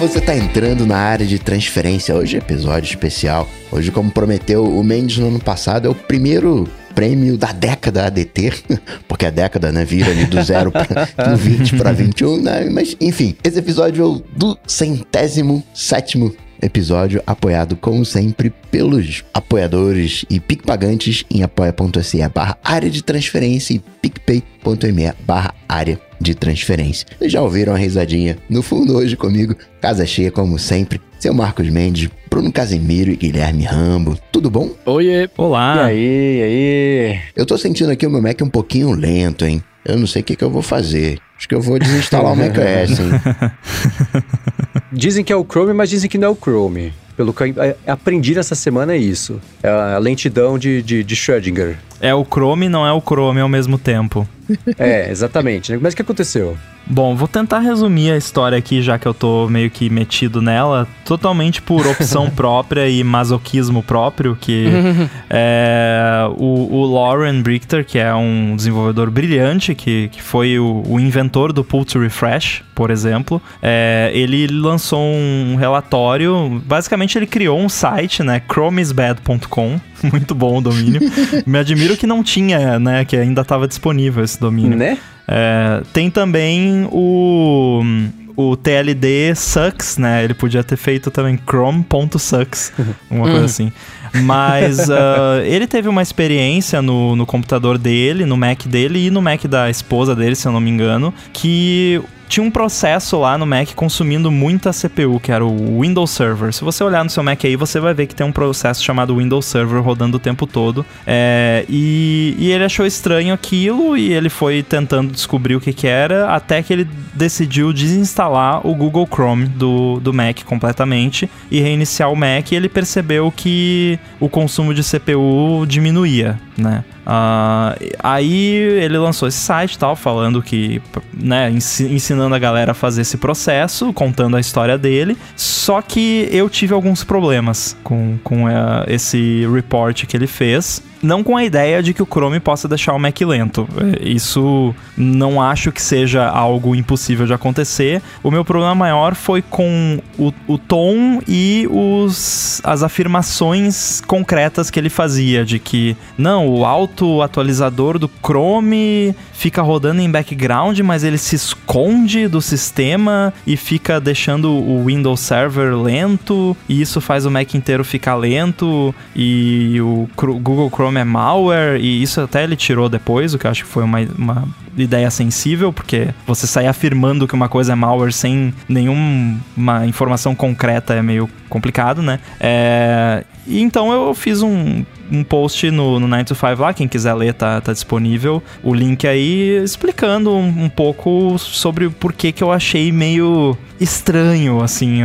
você tá entrando na área de transferência. Hoje é episódio especial. Hoje, como prometeu o Mendes no ano passado, é o primeiro prêmio da década ADT, porque a década, né, vira ali do zero pra, do 20 para 21, né? Mas, enfim, esse episódio é o do centésimo sétimo episódio apoiado, como sempre, pelos apoiadores e PicPagantes em apoia.se barra área de transferência e picpay.me barra área de transferência. Vocês já ouviram a risadinha no fundo hoje comigo, casa cheia como sempre, seu Marcos Mendes, Bruno Casemiro e Guilherme Rambo. Tudo bom? Oiê! Olá! E aí, e aí? Eu tô sentindo aqui o meu Mac um pouquinho lento, hein? Eu não sei o que, que eu vou fazer. Acho que eu vou desinstalar o macOS, hein? Dizem que é o Chrome, mas dizem que não é o Chrome. Pelo que eu aprendi nessa semana é isso. É a lentidão de, de, de Schrödinger. É o Chrome não é o Chrome ao mesmo tempo. É, exatamente. Mas o que aconteceu? Bom, vou tentar resumir a história aqui, já que eu tô meio que metido nela, totalmente por opção própria e masoquismo próprio, que é, o, o, Lauren Brichter, que é um desenvolvedor brilhante, que, que foi o, o inventor do Pull to Refresh, por exemplo, é, ele lançou um relatório, basicamente ele criou um site, né, chromesbad.com, muito bom o domínio. Me admiro que não tinha, né, que ainda estava disponível esse domínio. Né? É, tem também o o TLD sucks, né? Ele podia ter feito também chrome.sucks, uma coisa assim. Mas uh, ele teve uma experiência no, no computador dele, no Mac dele e no Mac da esposa dele, se eu não me engano, que tinha um processo lá no Mac consumindo muita CPU, que era o Windows Server. Se você olhar no seu Mac aí, você vai ver que tem um processo chamado Windows Server rodando o tempo todo. É, e, e, ele achou estranho aquilo e ele foi tentando descobrir o que, que era, até que ele decidiu desinstalar o Google Chrome do, do Mac completamente e reiniciar o Mac. E ele percebeu que o consumo de CPU diminuía, né? Uh, aí ele lançou esse site tal, falando que, né, ensinando a galera a fazer esse processo, contando a história dele. Só que eu tive alguns problemas com, com uh, esse report que ele fez não com a ideia de que o Chrome possa deixar o Mac lento. É, isso não acho que seja algo impossível de acontecer. O meu problema maior foi com o, o tom e os, as afirmações concretas que ele fazia, de que não, o auto atualizador do Chrome fica rodando em background, mas ele se esconde do sistema e fica deixando o Windows Server lento, e isso faz o Mac inteiro ficar lento, e o Google Chrome é malware, e isso até ele tirou depois, o que eu acho que foi uma, uma ideia sensível, porque você sair afirmando que uma coisa é malware sem nenhuma informação concreta é meio complicado, né? É, e então eu fiz um um post no, no 9 to 5 lá, quem quiser ler tá, tá disponível. O link aí explicando um, um pouco sobre o porquê que eu achei meio estranho, assim,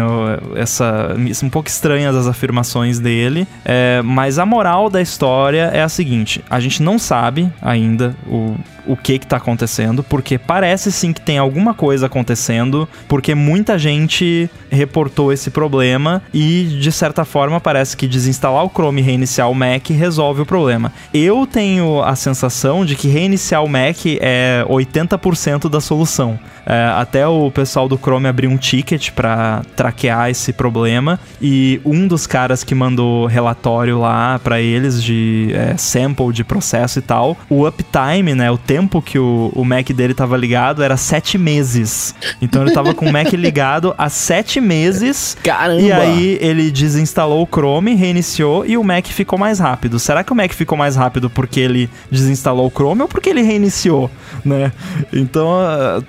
essa um pouco estranhas as afirmações dele. É, mas a moral da história é a seguinte: a gente não sabe ainda o, o que que tá acontecendo, porque parece sim que tem alguma coisa acontecendo, porque muita gente reportou esse problema e de certa forma parece que desinstalar o Chrome e reiniciar o Mac resolve o problema. Eu tenho a sensação de que reiniciar o Mac é 80% da solução. É, até o pessoal do Chrome abriu um ticket para traquear esse problema e um dos caras que mandou relatório lá para eles de é, sample de processo e tal, o uptime, né, o tempo que o, o Mac dele tava ligado era sete meses. Então ele tava com o Mac ligado há sete meses. Caramba! E aí ele desinstalou o Chrome, reiniciou e o Mac ficou mais rápido. Será que o Mac ficou mais rápido porque ele desinstalou o Chrome ou porque ele reiniciou, né? Então,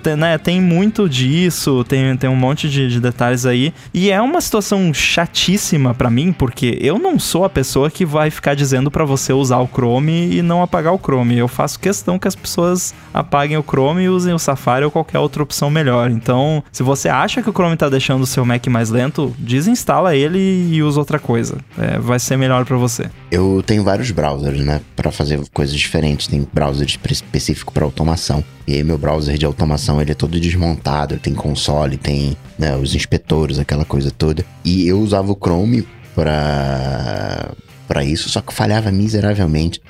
tem, né, tem muito disso, tem, tem um monte de, de detalhes aí. E é uma situação chatíssima para mim, porque eu não sou a pessoa que vai ficar dizendo para você usar o Chrome e não apagar o Chrome. Eu faço questão que as pessoas apaguem o Chrome e usem o Safari ou qualquer outra opção melhor. Então, se você acha que o Chrome tá deixando o seu Mac mais lento, desinstala ele e usa outra coisa. É, vai ser melhor para você. Eu tenho vários browsers, né, para fazer coisas diferentes. Tem browser específico para automação. E aí meu browser de automação ele é todo desmontado, tem console, tem né, os inspetores, aquela coisa toda. E eu usava o Chrome para para isso, só que falhava miseravelmente.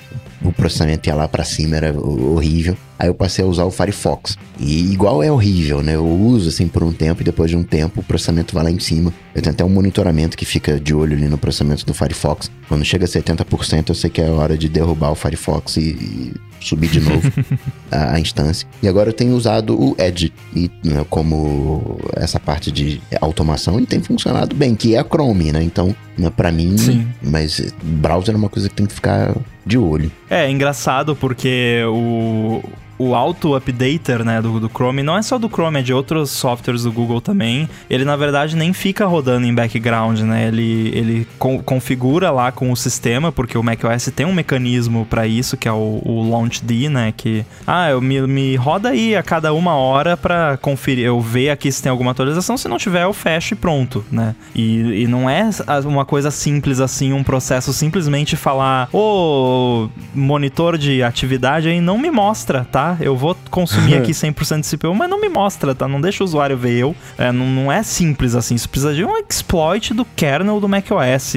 O processamento ia lá para cima, era horrível. Aí eu passei a usar o Firefox. E igual é horrível, né? Eu uso assim por um tempo e depois de um tempo o processamento vai lá em cima. Eu tenho até um monitoramento que fica de olho ali no processamento do Firefox. Quando chega a 70%, eu sei que é hora de derrubar o Firefox e, e subir de novo a, a, instância. E agora eu tenho usado o Edge e, né, como essa parte de automação e tem funcionado bem, que é a Chrome, né? Então, né, para mim, Sim. mas browser é uma coisa que tem que ficar de olho. É, engraçado porque o o auto-updater, né, do, do Chrome, não é só do Chrome, é de outros softwares do Google também. Ele, na verdade, nem fica rodando em background, né? Ele, ele co configura lá com o sistema, porque o macOS tem um mecanismo para isso, que é o, o LaunchD, né? Que, ah, eu me, me roda aí a cada uma hora para conferir, eu ver aqui se tem alguma atualização, se não tiver, eu fecho e pronto, né? E, e não é uma coisa simples assim, um processo simplesmente falar, ô, oh, monitor de atividade aí não me mostra, tá? Eu vou consumir aqui 100% de CPU, mas não me mostra, tá? Não deixa o usuário ver eu. É, não, não, é simples assim. Isso precisa de um exploit do kernel do macOS.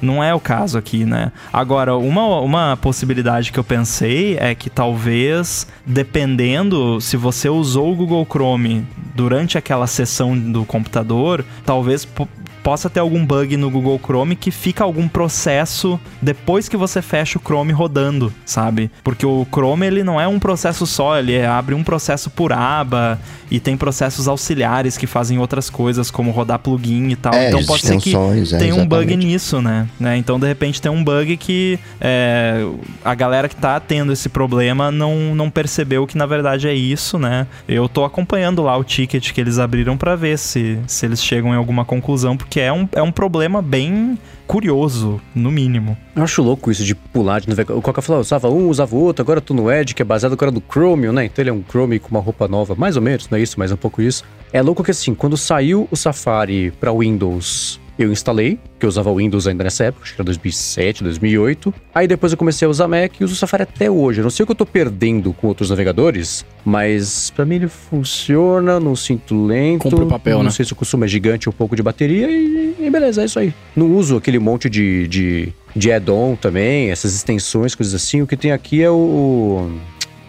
Não é o caso aqui, né? Agora, uma, uma possibilidade que eu pensei é que talvez, dependendo se você usou o Google Chrome durante aquela sessão do computador, talvez possa ter algum bug no Google Chrome que fica algum processo depois que você fecha o Chrome rodando, sabe? Porque o Chrome ele não é um processo só, ele abre um processo por aba e tem processos auxiliares que fazem outras coisas, como rodar plugin e tal. É, então pode ser que é, tenha um bug nisso, né? né? Então de repente tem um bug que é, a galera que tá tendo esse problema não, não percebeu que na verdade é isso, né? Eu tô acompanhando lá o ticket que eles abriram para ver se, se eles chegam em alguma conclusão, porque é um, é um problema bem curioso, no mínimo. Eu acho louco isso de pular de. O Coca falou, usava um, usava o outro, agora tô no Edge, que é baseado agora no Chromium, né? Então ele é um Chrome com uma roupa nova, mais ou menos, não é isso, mas é um pouco isso. É louco que assim, quando saiu o Safari para Windows eu instalei, que eu usava Windows ainda nessa época, acho que era 2007, 2008. Aí depois eu comecei a usar Mac e uso o Safari até hoje. Eu não sei o que eu tô perdendo com outros navegadores, mas para mim ele funciona, não sinto lento. Compre o papel, não né? Não sei se o consumo é gigante um pouco de bateria e, e beleza, é isso aí. Não uso aquele monte de, de, de add-on também, essas extensões, coisas assim. O que tem aqui é o,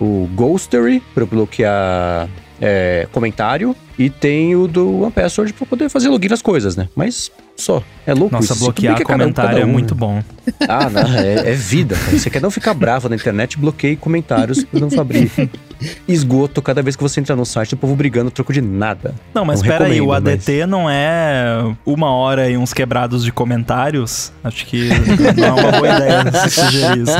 o Ghostery para bloquear é, comentário e tem o do OnePassword para poder fazer login nas coisas, né? Mas só. É louco Nossa, isso. bloquear comentário um, é muito bom. Ah, não, é, é vida. Cara. Você quer não ficar bravo na internet, bloqueie comentários para não abrir esgoto cada vez que você entra no site, o povo brigando troco de nada. Não, mas espera aí, o ADT mas... não é uma hora e uns quebrados de comentários? Acho que não é uma boa ideia sugerir isso.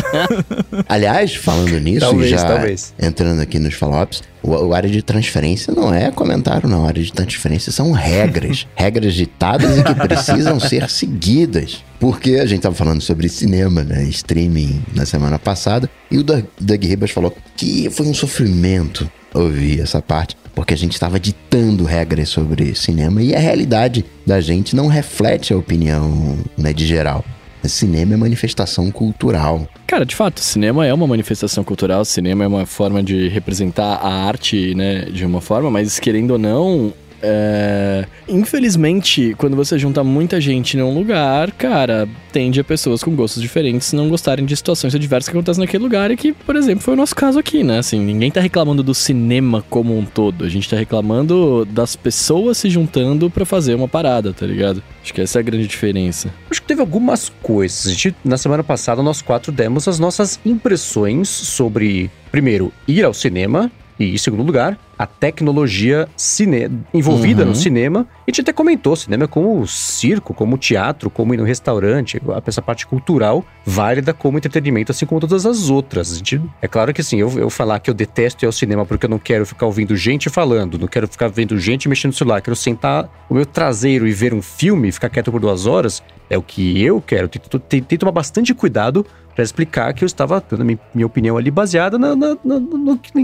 Aliás, falando nisso, talvez, já talvez. entrando aqui nos follow-ups, o, o, área de transferência não é comentário, não. A área de transferência são regras. regras ditadas e que precisam ser seguidas. Porque a gente estava falando sobre cinema, né? Streaming na semana passada. E o Doug, Doug Ribas falou que foi um sofrimento ouvir essa parte. Porque a gente estava ditando regras sobre cinema e a realidade da gente não reflete a opinião né, de geral. Cinema é manifestação cultural. Cara, de fato, cinema é uma manifestação cultural, cinema é uma forma de representar a arte, né, de uma forma, mas querendo ou não, é... Infelizmente, quando você junta muita gente num lugar, cara, tende a pessoas com gostos diferentes não gostarem de situações adversas que acontecem naquele lugar e que, por exemplo, foi o nosso caso aqui, né? Assim, ninguém tá reclamando do cinema como um todo, a gente tá reclamando das pessoas se juntando para fazer uma parada, tá ligado? Acho que essa é a grande diferença. Acho que teve algumas coisas. A gente, na semana passada, nós quatro demos as nossas impressões sobre, primeiro, ir ao cinema e, em segundo lugar, a tecnologia cine... envolvida uhum. no cinema. E a gente até comentou cinema como circo, como teatro, como ir no restaurante, essa parte cultural válida como entretenimento, assim como todas as outras. Gente... É claro que assim, eu, eu falar que eu detesto ir ao cinema porque eu não quero ficar ouvindo gente falando, não quero ficar vendo gente mexendo no celular, quero sentar o meu traseiro e ver um filme ficar quieto por duas horas, é o que eu quero. Tento, tento tomar bastante cuidado para explicar que eu estava dando minha, minha opinião ali baseada na, na, na,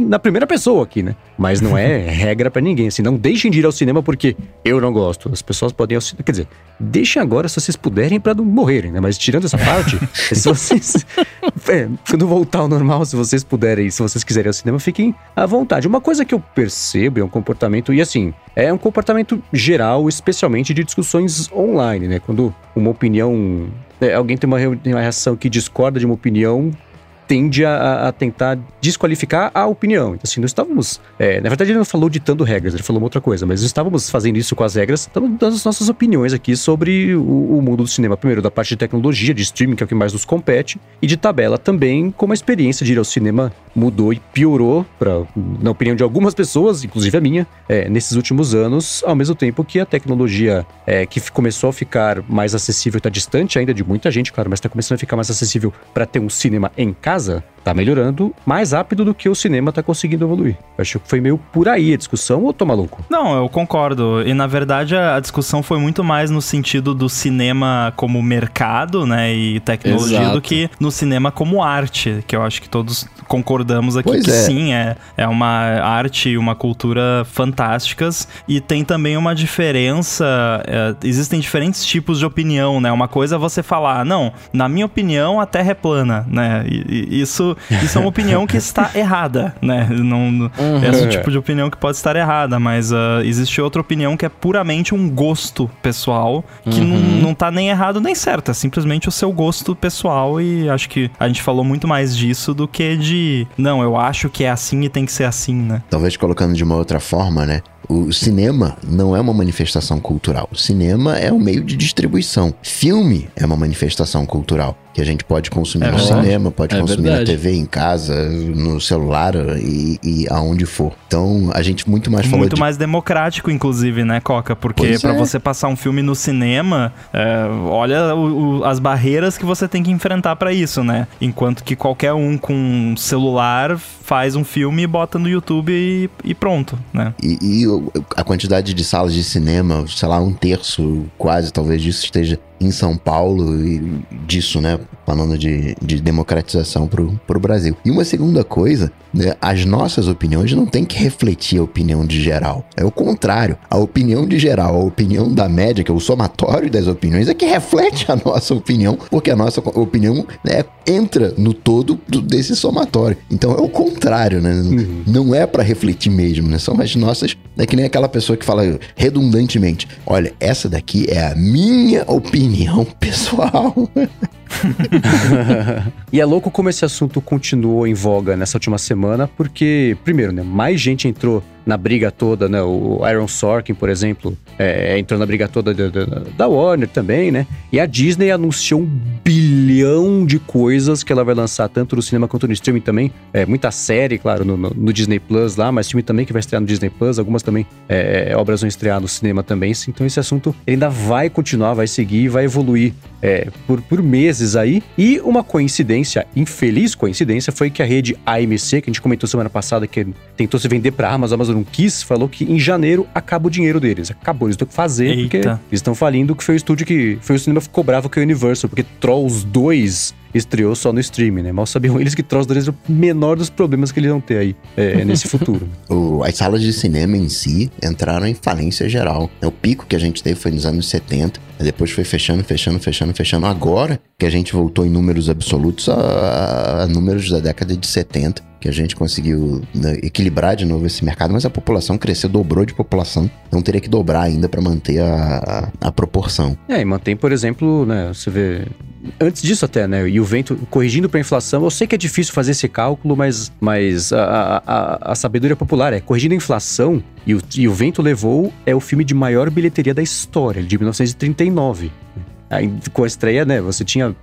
na, primeira pessoa aqui, né? Mas não é regra para ninguém. Assim, não deixem de ir ao cinema porque eu não gosto. As pessoas podem ir ao cinema. Quer dizer, deixem agora se vocês puderem para não morrerem, né? Mas tirando essa parte, se vocês. É, quando voltar ao normal, se vocês puderem, se vocês quiserem ir ao cinema, fiquem à vontade. Uma coisa que eu percebo é um comportamento, e assim, é um comportamento geral, especialmente de discussões online, né? Quando uma opinião é, alguém tem uma, uma reação que discorda de uma opinião, tende a, a, tentar desqualificar a opinião. Então, assim, nós estávamos. É, na verdade, ele não falou ditando regras, ele falou uma outra coisa, mas estávamos fazendo isso com as regras, estamos dando as nossas opiniões aqui sobre o, o, mundo do cinema. Primeiro, da parte de tecnologia, de streaming, que é o que mais nos compete, e de tabela também, como a experiência de ir ao cinema mudou e piorou, pra, na opinião de algumas pessoas, inclusive a minha, é, nesses últimos anos, ao mesmo tempo que a tecnologia é, que começou a ficar mais acessível, está distante ainda de muita gente, claro, mas está começando a ficar mais acessível para ter um cinema em casa, Nase. Tá melhorando mais rápido do que o cinema tá conseguindo evoluir. Eu acho que foi meio por aí a discussão, ou tô maluco? Não, eu concordo. E na verdade a discussão foi muito mais no sentido do cinema como mercado, né, e tecnologia Exato. do que no cinema como arte, que eu acho que todos concordamos aqui pois que é. sim, é, é uma arte e uma cultura fantásticas e tem também uma diferença, é, existem diferentes tipos de opinião, né? Uma coisa é você falar, não, na minha opinião a Terra é plana, né? E, e isso isso, é uma opinião que está errada, né? Não, uhum. Esse é o tipo de opinião que pode estar errada, mas uh, existe outra opinião que é puramente um gosto pessoal, que uhum. não, não tá nem errado nem certo, é simplesmente o seu gosto pessoal e acho que a gente falou muito mais disso do que de, não, eu acho que é assim e tem que ser assim, né? Talvez colocando de uma outra forma, né? O cinema não é uma manifestação cultural. O cinema é um meio de distribuição. Filme é uma manifestação cultural que a gente pode consumir é no verdade. cinema, pode é consumir verdade. na TV, em casa, no celular e, e, aonde for. Então, a gente muito mais falou Muito de... mais democrático, inclusive, né, Coca? Porque para é. você passar um filme no cinema, é, olha o, o, as barreiras que você tem que enfrentar para isso, né? Enquanto que qualquer um com celular faz um filme e bota no YouTube e, e pronto, né? E, e a quantidade de salas de cinema, sei lá, um terço quase, talvez disso esteja em São Paulo e disso, né? Falando de, de democratização pro, pro Brasil. E uma segunda coisa, né? As nossas opiniões não tem que refletir a opinião de geral. É o contrário. A opinião de geral, a opinião da média, que é o somatório das opiniões, é que reflete a nossa opinião, porque a nossa opinião né, entra no todo do, desse somatório. Então é o contrário, né? Uhum. Não é para refletir mesmo, né? São as nossas. É que nem aquela pessoa que fala redundantemente: olha, essa daqui é a minha opinião pessoal. e é louco como esse assunto continuou em voga nessa última semana, porque, primeiro, né, mais gente entrou na briga toda, né? O Aaron Sorkin, por exemplo, é, entrou na briga toda da, da, da, Warner também, né? E a Disney anunciou um bilhão de coisas que ela vai lançar, tanto no cinema quanto no streaming também. É, muita série, claro, no, no, no Disney Plus lá, mas filme também que vai estrear no Disney Plus, algumas também é, obras vão estrear no cinema também. Então esse assunto ainda vai continuar, vai seguir, vai evoluir é, por, por meses aí. E uma coincidência, infeliz coincidência, foi que a rede AMC, que a gente comentou semana passada, que tentou se vender pra Amazon, a Amazon não quis, falou que em janeiro acaba o dinheiro deles. Acabou, eles têm que fazer, Eita. porque eles estão falindo, que foi o estúdio que. Foi o cinema que ficou bravo com a Universal, porque Trolls 2 estreou só no streaming, né? Mal sabiam eles que Trolls 2 é o menor dos problemas que eles vão ter aí é, nesse futuro. o, as salas de cinema em si entraram em falência geral. O pico que a gente teve foi nos anos 70, depois foi fechando, fechando, fechando, fechando. Agora que a gente voltou em números absolutos a, a números da década de 70 que a gente conseguiu né, equilibrar de novo esse mercado, mas a população cresceu, dobrou de população, então teria que dobrar ainda para manter a, a, a, proporção. É, e mantém, por exemplo, né, você vê antes disso até, né? E o vento corrigindo para a inflação. Eu sei que é difícil fazer esse cálculo, mas, mas a, a, a sabedoria popular é corrigindo a inflação e o, e o vento levou é o filme de maior bilheteria da história, de 1939 com a estreia, né, você tinha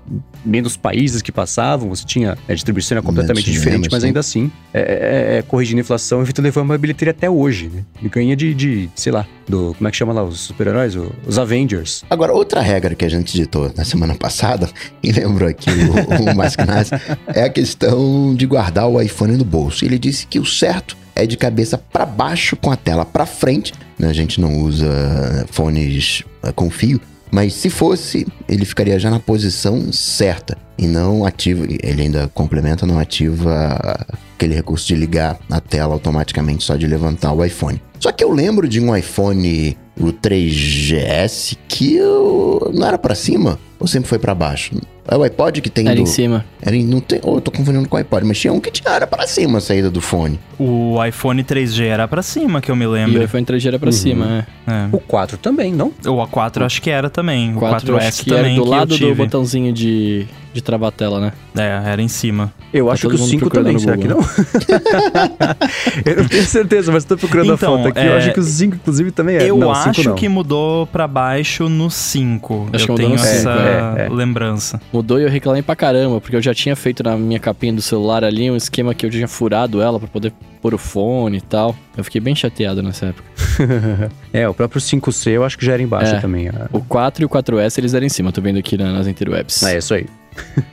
menos países que passavam, você tinha a distribuição era completamente tinha, diferente, mas, ainda assim, é, é, é, corrigindo a inflação, o Vitor levou uma bilheteria até hoje, né? Ele ganha de, de, sei lá, do, como é que chama lá, os super-heróis? Os Avengers. Agora, outra regra que a gente ditou na semana passada, e lembrou aqui o, o Mascanaz, é a questão de guardar o iPhone no bolso. Ele disse que o certo é de cabeça para baixo com a tela para frente. Né? A gente não usa fones eh, com fio, mas se fosse, ele ficaria já na posição certa e não ativa. Ele ainda complementa, não ativa aquele recurso de ligar a tela automaticamente só de levantar o iPhone. Só que eu lembro de um iPhone, o 3GS, que eu, não era para cima. Ou sempre foi pra baixo? É o iPod que tem Era do... em cima. Era em, não tem, ou eu tô confundindo com o iPod, mas tinha um que tinha era pra cima a saída do fone. O iPhone 3G era pra cima, que eu me E o lembro. iPhone 3G era pra Uhum. cima, é. É. O 4 também, não? O A4 acho que era também. O 4 eu 4S acho que também. era do que lado do botãozinho de, de travar a tela, né? É, era em cima. Eu Tá acho que o mundo 5 procurando também, será que não? Eu não tenho certeza, mas tô procurando Então, a foto aqui. é, Eu acho que o 5, inclusive, também é. Eu não, cinco acho não. que mudou pra baixo no 5. Acho que eu mudou tenho no cinco, essa é, é. lembrança. Mudou e eu reclamei pra caramba, porque eu já tinha feito na minha capinha do celular ali um esquema que eu tinha furado ela pra poder pôr o fone e tal. Eu fiquei bem chateado nessa época. É, o próprio 5C eu acho que já era embaixo É. também. O 4 e o 4S eles eram em cima, tô vendo aqui na- nas interwebs. É isso aí.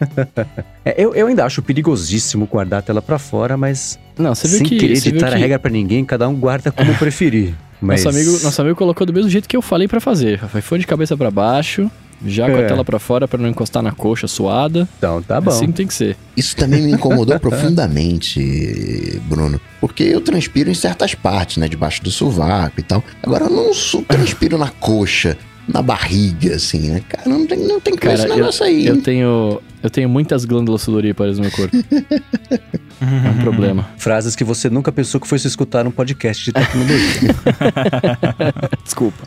É, eu, eu ainda acho perigosíssimo guardar a tela pra fora, mas Não, você viu sem que. querer você viu ditar a que regra pra ninguém, cada um guarda como preferir. Mas... nosso, amigo, nosso amigo colocou do mesmo jeito que eu falei pra fazer. Foi de cabeça pra baixo, já com a É. tela pra fora pra não encostar na coxa suada. Então, tá bom. Assim tem que ser. Isso também me incomodou profundamente, Bruno. Porque eu transpiro em certas partes, né? Debaixo do sovaco e tal. Agora eu não su- transpiro na coxa, na barriga, assim, né? Cara, não tem, não tem que ver esse Cara, negócio aí. Eu tenho. Eu tenho muitas glândulas sudoríparas no meu corpo. É um problema. Frases que você nunca pensou que fosse escutar num podcast de tecnologia. Desculpa.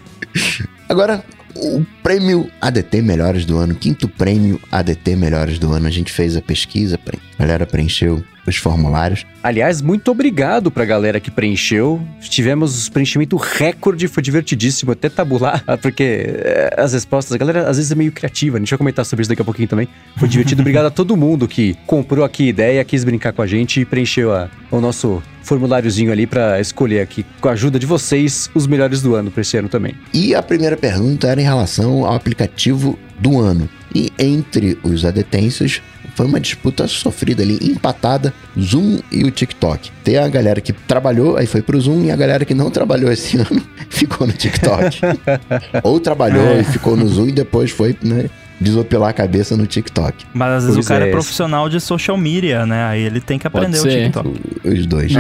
Agora, o prêmio ADT Melhores do Ano, quinto prêmio ADT Melhores do Ano, a gente fez a pesquisa, a galera preencheu os formulários. Aliás, muito obrigado pra galera que preencheu. Tivemos preenchimento recorde, foi divertidíssimo até tabular, porque eh, as respostas, a galera às vezes é meio criativa, a gente vai comentar sobre isso daqui a pouquinho também. Foi divertido, obrigado a todo mundo que comprou aqui ideia, quis brincar com a gente e preencheu a- o nosso formuláriozinho ali pra escolher aqui, com a ajuda de vocês, os melhores do ano pra esse ano também. E a primeira pergunta era em relação ao aplicativo do ano. E entre os adetêncios, foi uma disputa sofrida ali, empatada, Zoom e o TikTok. Tem a galera que trabalhou, aí foi pro Zoom, e a galera que não trabalhou esse ano ficou no TikTok. Ou trabalhou e ficou no Zoom e depois foi, né, desopilar a cabeça no TikTok. Mas às vezes Pois o cara é, é. profissional de social media, né? Aí ele tem que Pode aprender o. TikTok. Os dois.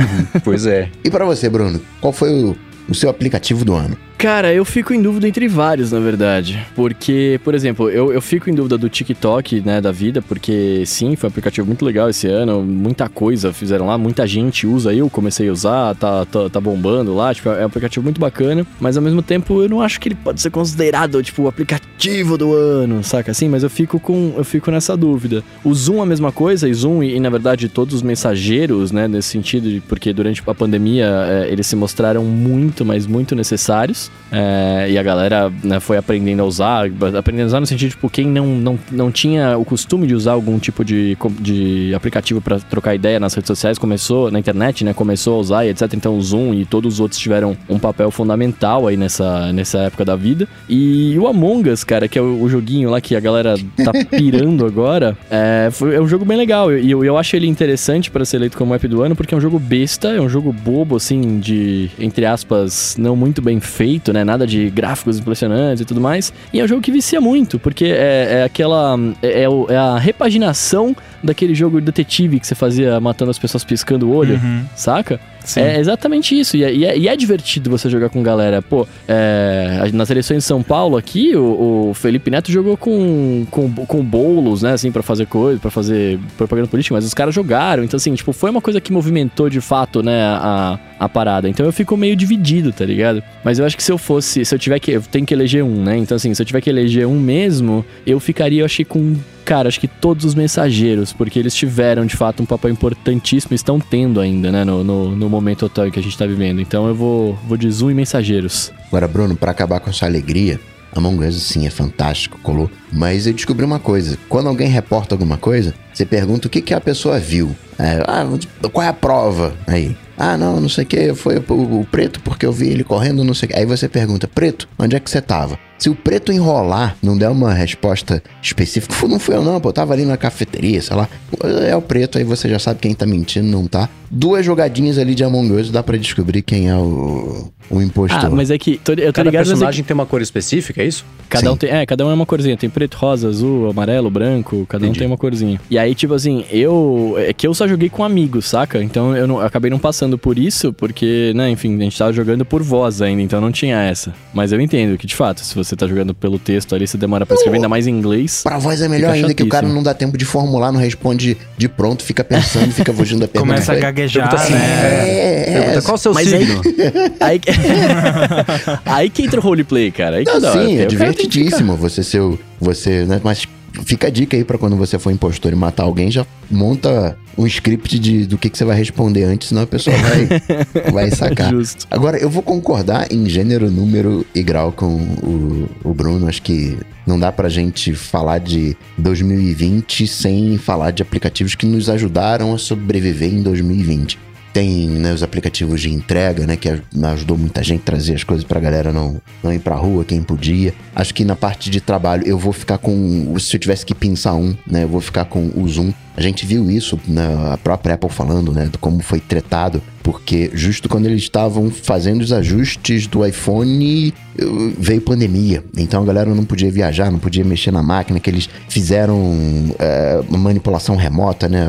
pois é. e pra você, Bruno, qual foi o, o seu aplicativo do ano? Cara, eu fico em dúvida entre vários, na verdade. Porque, por exemplo, eu, eu fico em dúvida do TikTok, né, da vida, porque sim, foi um aplicativo muito legal esse ano, muita coisa fizeram lá, muita gente usa, eu comecei a usar, tá, tá, tá bombando lá, tipo, é um aplicativo muito bacana, mas ao mesmo tempo eu não acho que ele pode ser considerado, tipo, o aplicativo do ano, saca assim? Mas eu fico com, eu fico nessa dúvida. O Zoom é a mesma coisa, e Zoom e, e, na verdade, todos os mensageiros, né, nesse sentido, porque durante a pandemia é, eles se mostraram muito, mas muito necessários. É, e a galera né, foi aprendendo a usar, aprendendo a usar no sentido, tipo, quem não, não, não tinha o costume de usar algum tipo de, de aplicativo para trocar ideia nas redes sociais, começou, na internet, né, começou a usar e etc. Então o Zoom e todos os outros tiveram um papel fundamental aí nessa, nessa época da vida. E o Among Us, cara, que é o, o joguinho lá que a galera tá pirando agora, é, foi- é um jogo bem legal. E eu, eu acho ele interessante para ser eleito como app do ano, porque é um jogo besta, é um jogo bobo, assim, de, entre aspas, não muito bem feito, né? Nada de gráficos impressionantes e tudo mais. E é um jogo que vicia muito, porque é, é aquela. É, é é a repaginação daquele jogo detetive que você fazia matando as pessoas piscando o olho, Uhum, saca? sim. É exatamente isso. E é, e é- e é divertido você jogar com galera. Pô, é, nas eleições de São Paulo aqui, o, o Felipe Neto jogou com, com, com bolos, né? Assim, pra fazer coisa, pra fazer propaganda política, mas os caras jogaram. Então, assim, tipo, foi uma coisa que movimentou de fato, né, a, a parada. Então eu fico meio dividido, tá ligado? Mas eu acho que se eu fosse, se eu tiver que. Eu tenho que eleger um, né? Então, assim, se eu tiver que eleger um mesmo, eu ficaria, eu achei, com. Cara, acho que todos os mensageiros, porque eles tiveram de fato um papel importantíssimo, estão tendo ainda, né, no, no, no momento atual que a gente tá vivendo. Então eu vou, vou de Zoom e mensageiros. Agora, Bruno, pra acabar com essa alegria, Among Us sim é fantástico, colou. Mas eu descobri uma coisa: quando alguém reporta alguma coisa, você pergunta o que, que a pessoa viu. É, ah, qual é a prova? Aí. Ah, não, não sei o que, foi o, o preto porque eu vi ele correndo, não sei o que. Aí você pergunta, preto, onde é que você tava? Se o preto enrolar, não der uma resposta específica, "Fu, não fui eu não, pô, eu tava ali na cafeteria, sei lá. É o preto, aí você já sabe quem tá mentindo, não tá. Duas jogadinhas ali de Among Us dá pra descobrir quem é o, o impostor. Ah, mas é que. tô- eu tô Cada ligado, mas é que personagem tem uma cor específica, é isso? Cada Sim. um tem, é, cada um é uma corzinha. Tem preto, rosa, azul, amarelo, branco. Cada um Entendi. tem uma corzinha. E aí, tipo assim, eu. É que eu só joguei com amigos, saca? Então eu, não, eu acabei não passando por isso, porque, né, enfim, a gente tava jogando por voz ainda, então não tinha essa. Mas eu entendo que, de fato, se você você tá jogando pelo texto ali, você demora pra escrever, ainda mais em inglês. Pra voz é melhor ainda que o cara não dá tempo de formular, não responde de pronto, fica pensando, fica fugindo da pergunta. Começa a gaguejar, Pergunta assim, né? É, é, Pergunta, qual o seu Mas aí- signo? Aí, que- aí que entra o roleplay, cara. Aí que Não, da hora, sim, é divertidíssimo você ser o. Você, né? Mas fica a dica aí pra quando você for impostor e matar alguém, já monta um script de, do que, que você vai responder antes, senão a pessoa vai, vai sacar. Justo. Agora, eu vou concordar em gênero, número e grau com o, o Bruno. Acho que não dá pra gente falar de 2020 sem falar de aplicativos que nos ajudaram a sobreviver em 2020. Tem né, os aplicativos de entrega, né? Que aj- ajudou muita gente a trazer as coisas pra galera não, não ir pra rua, quem podia. Acho que na parte de trabalho eu vou ficar com. Se eu tivesse que pensar um, né? Eu vou ficar com o Zoom. A gente viu isso na própria Apple falando, né? De como foi tretado. Porque justo quando eles estavam fazendo os ajustes do iPhone, veio pandemia. Então a galera não podia viajar, não podia mexer na máquina, que eles fizeram é, manipulação remota, né?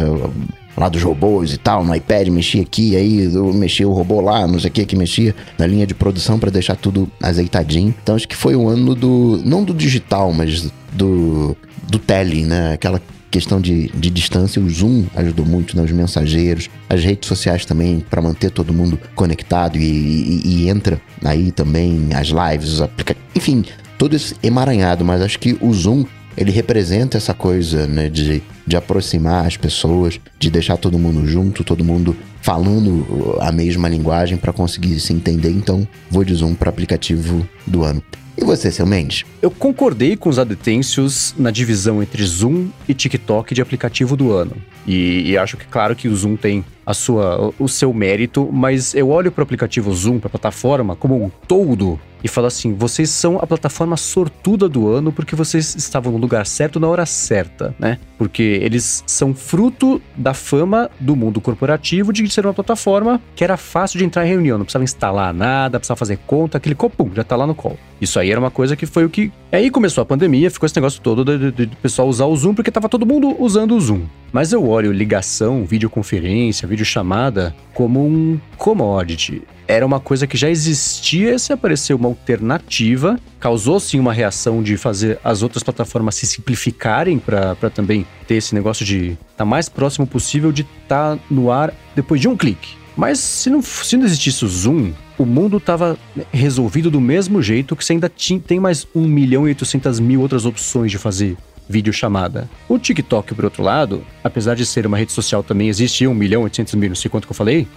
Lá dos robôs e tal, no iPad mexia aqui, aí eu mexia o robô lá, não sei o que que mexia na linha de produção pra deixar tudo azeitadinho. Então acho que foi um ano do. não do digital, mas do. do tele, né? Aquela questão de, de distância, o Zoom ajudou muito, né? Os mensageiros, as redes sociais também, para manter todo mundo conectado e, e- e entra aí também as lives, os aplicativos, enfim, todo esse emaranhado, mas acho que o Zoom, ele representa essa coisa, né, de, de aproximar as pessoas, de deixar todo mundo junto, todo mundo falando a mesma linguagem para conseguir se entender, então vou de Zoom para aplicativo do ano. E você, seu Mendes? Eu concordei com os adetêncios na divisão entre Zoom e TikTok de aplicativo do ano. E, e acho que, claro, que o Zoom tem a sua, o seu mérito, mas eu olho para o aplicativo Zoom, para a plataforma, como um todo e falo assim: vocês são a plataforma sortuda do ano porque vocês estavam no lugar certo na hora certa, né? Porque eles são fruto da fama do mundo corporativo de ser uma plataforma que era fácil de entrar em reunião, não precisava instalar nada, precisava fazer conta, aquele copum, já tá lá no call. Isso aí era uma coisa que foi o que. Aí começou a pandemia, ficou esse negócio todo de pessoal usar o Zoom porque tava todo mundo usando o Zoom. Mas eu olho ligação, videoconferência, videochamada como um commodity. Era uma coisa que já existia, se apareceu uma alternativa, causou sim uma reação de fazer as outras plataformas se simplificarem para também ter esse negócio de estar tá mais próximo possível de estar no ar depois de um clique. Mas se não, se não existisse o Zoom, o mundo tava resolvido do mesmo jeito que você ainda tinha, tem mais 1 milhão e 800 mil outras opções de fazer videochamada. O TikTok, por outro lado, apesar de ser uma rede social também, existe 1 milhão e 800 mil, não sei quanto que eu falei,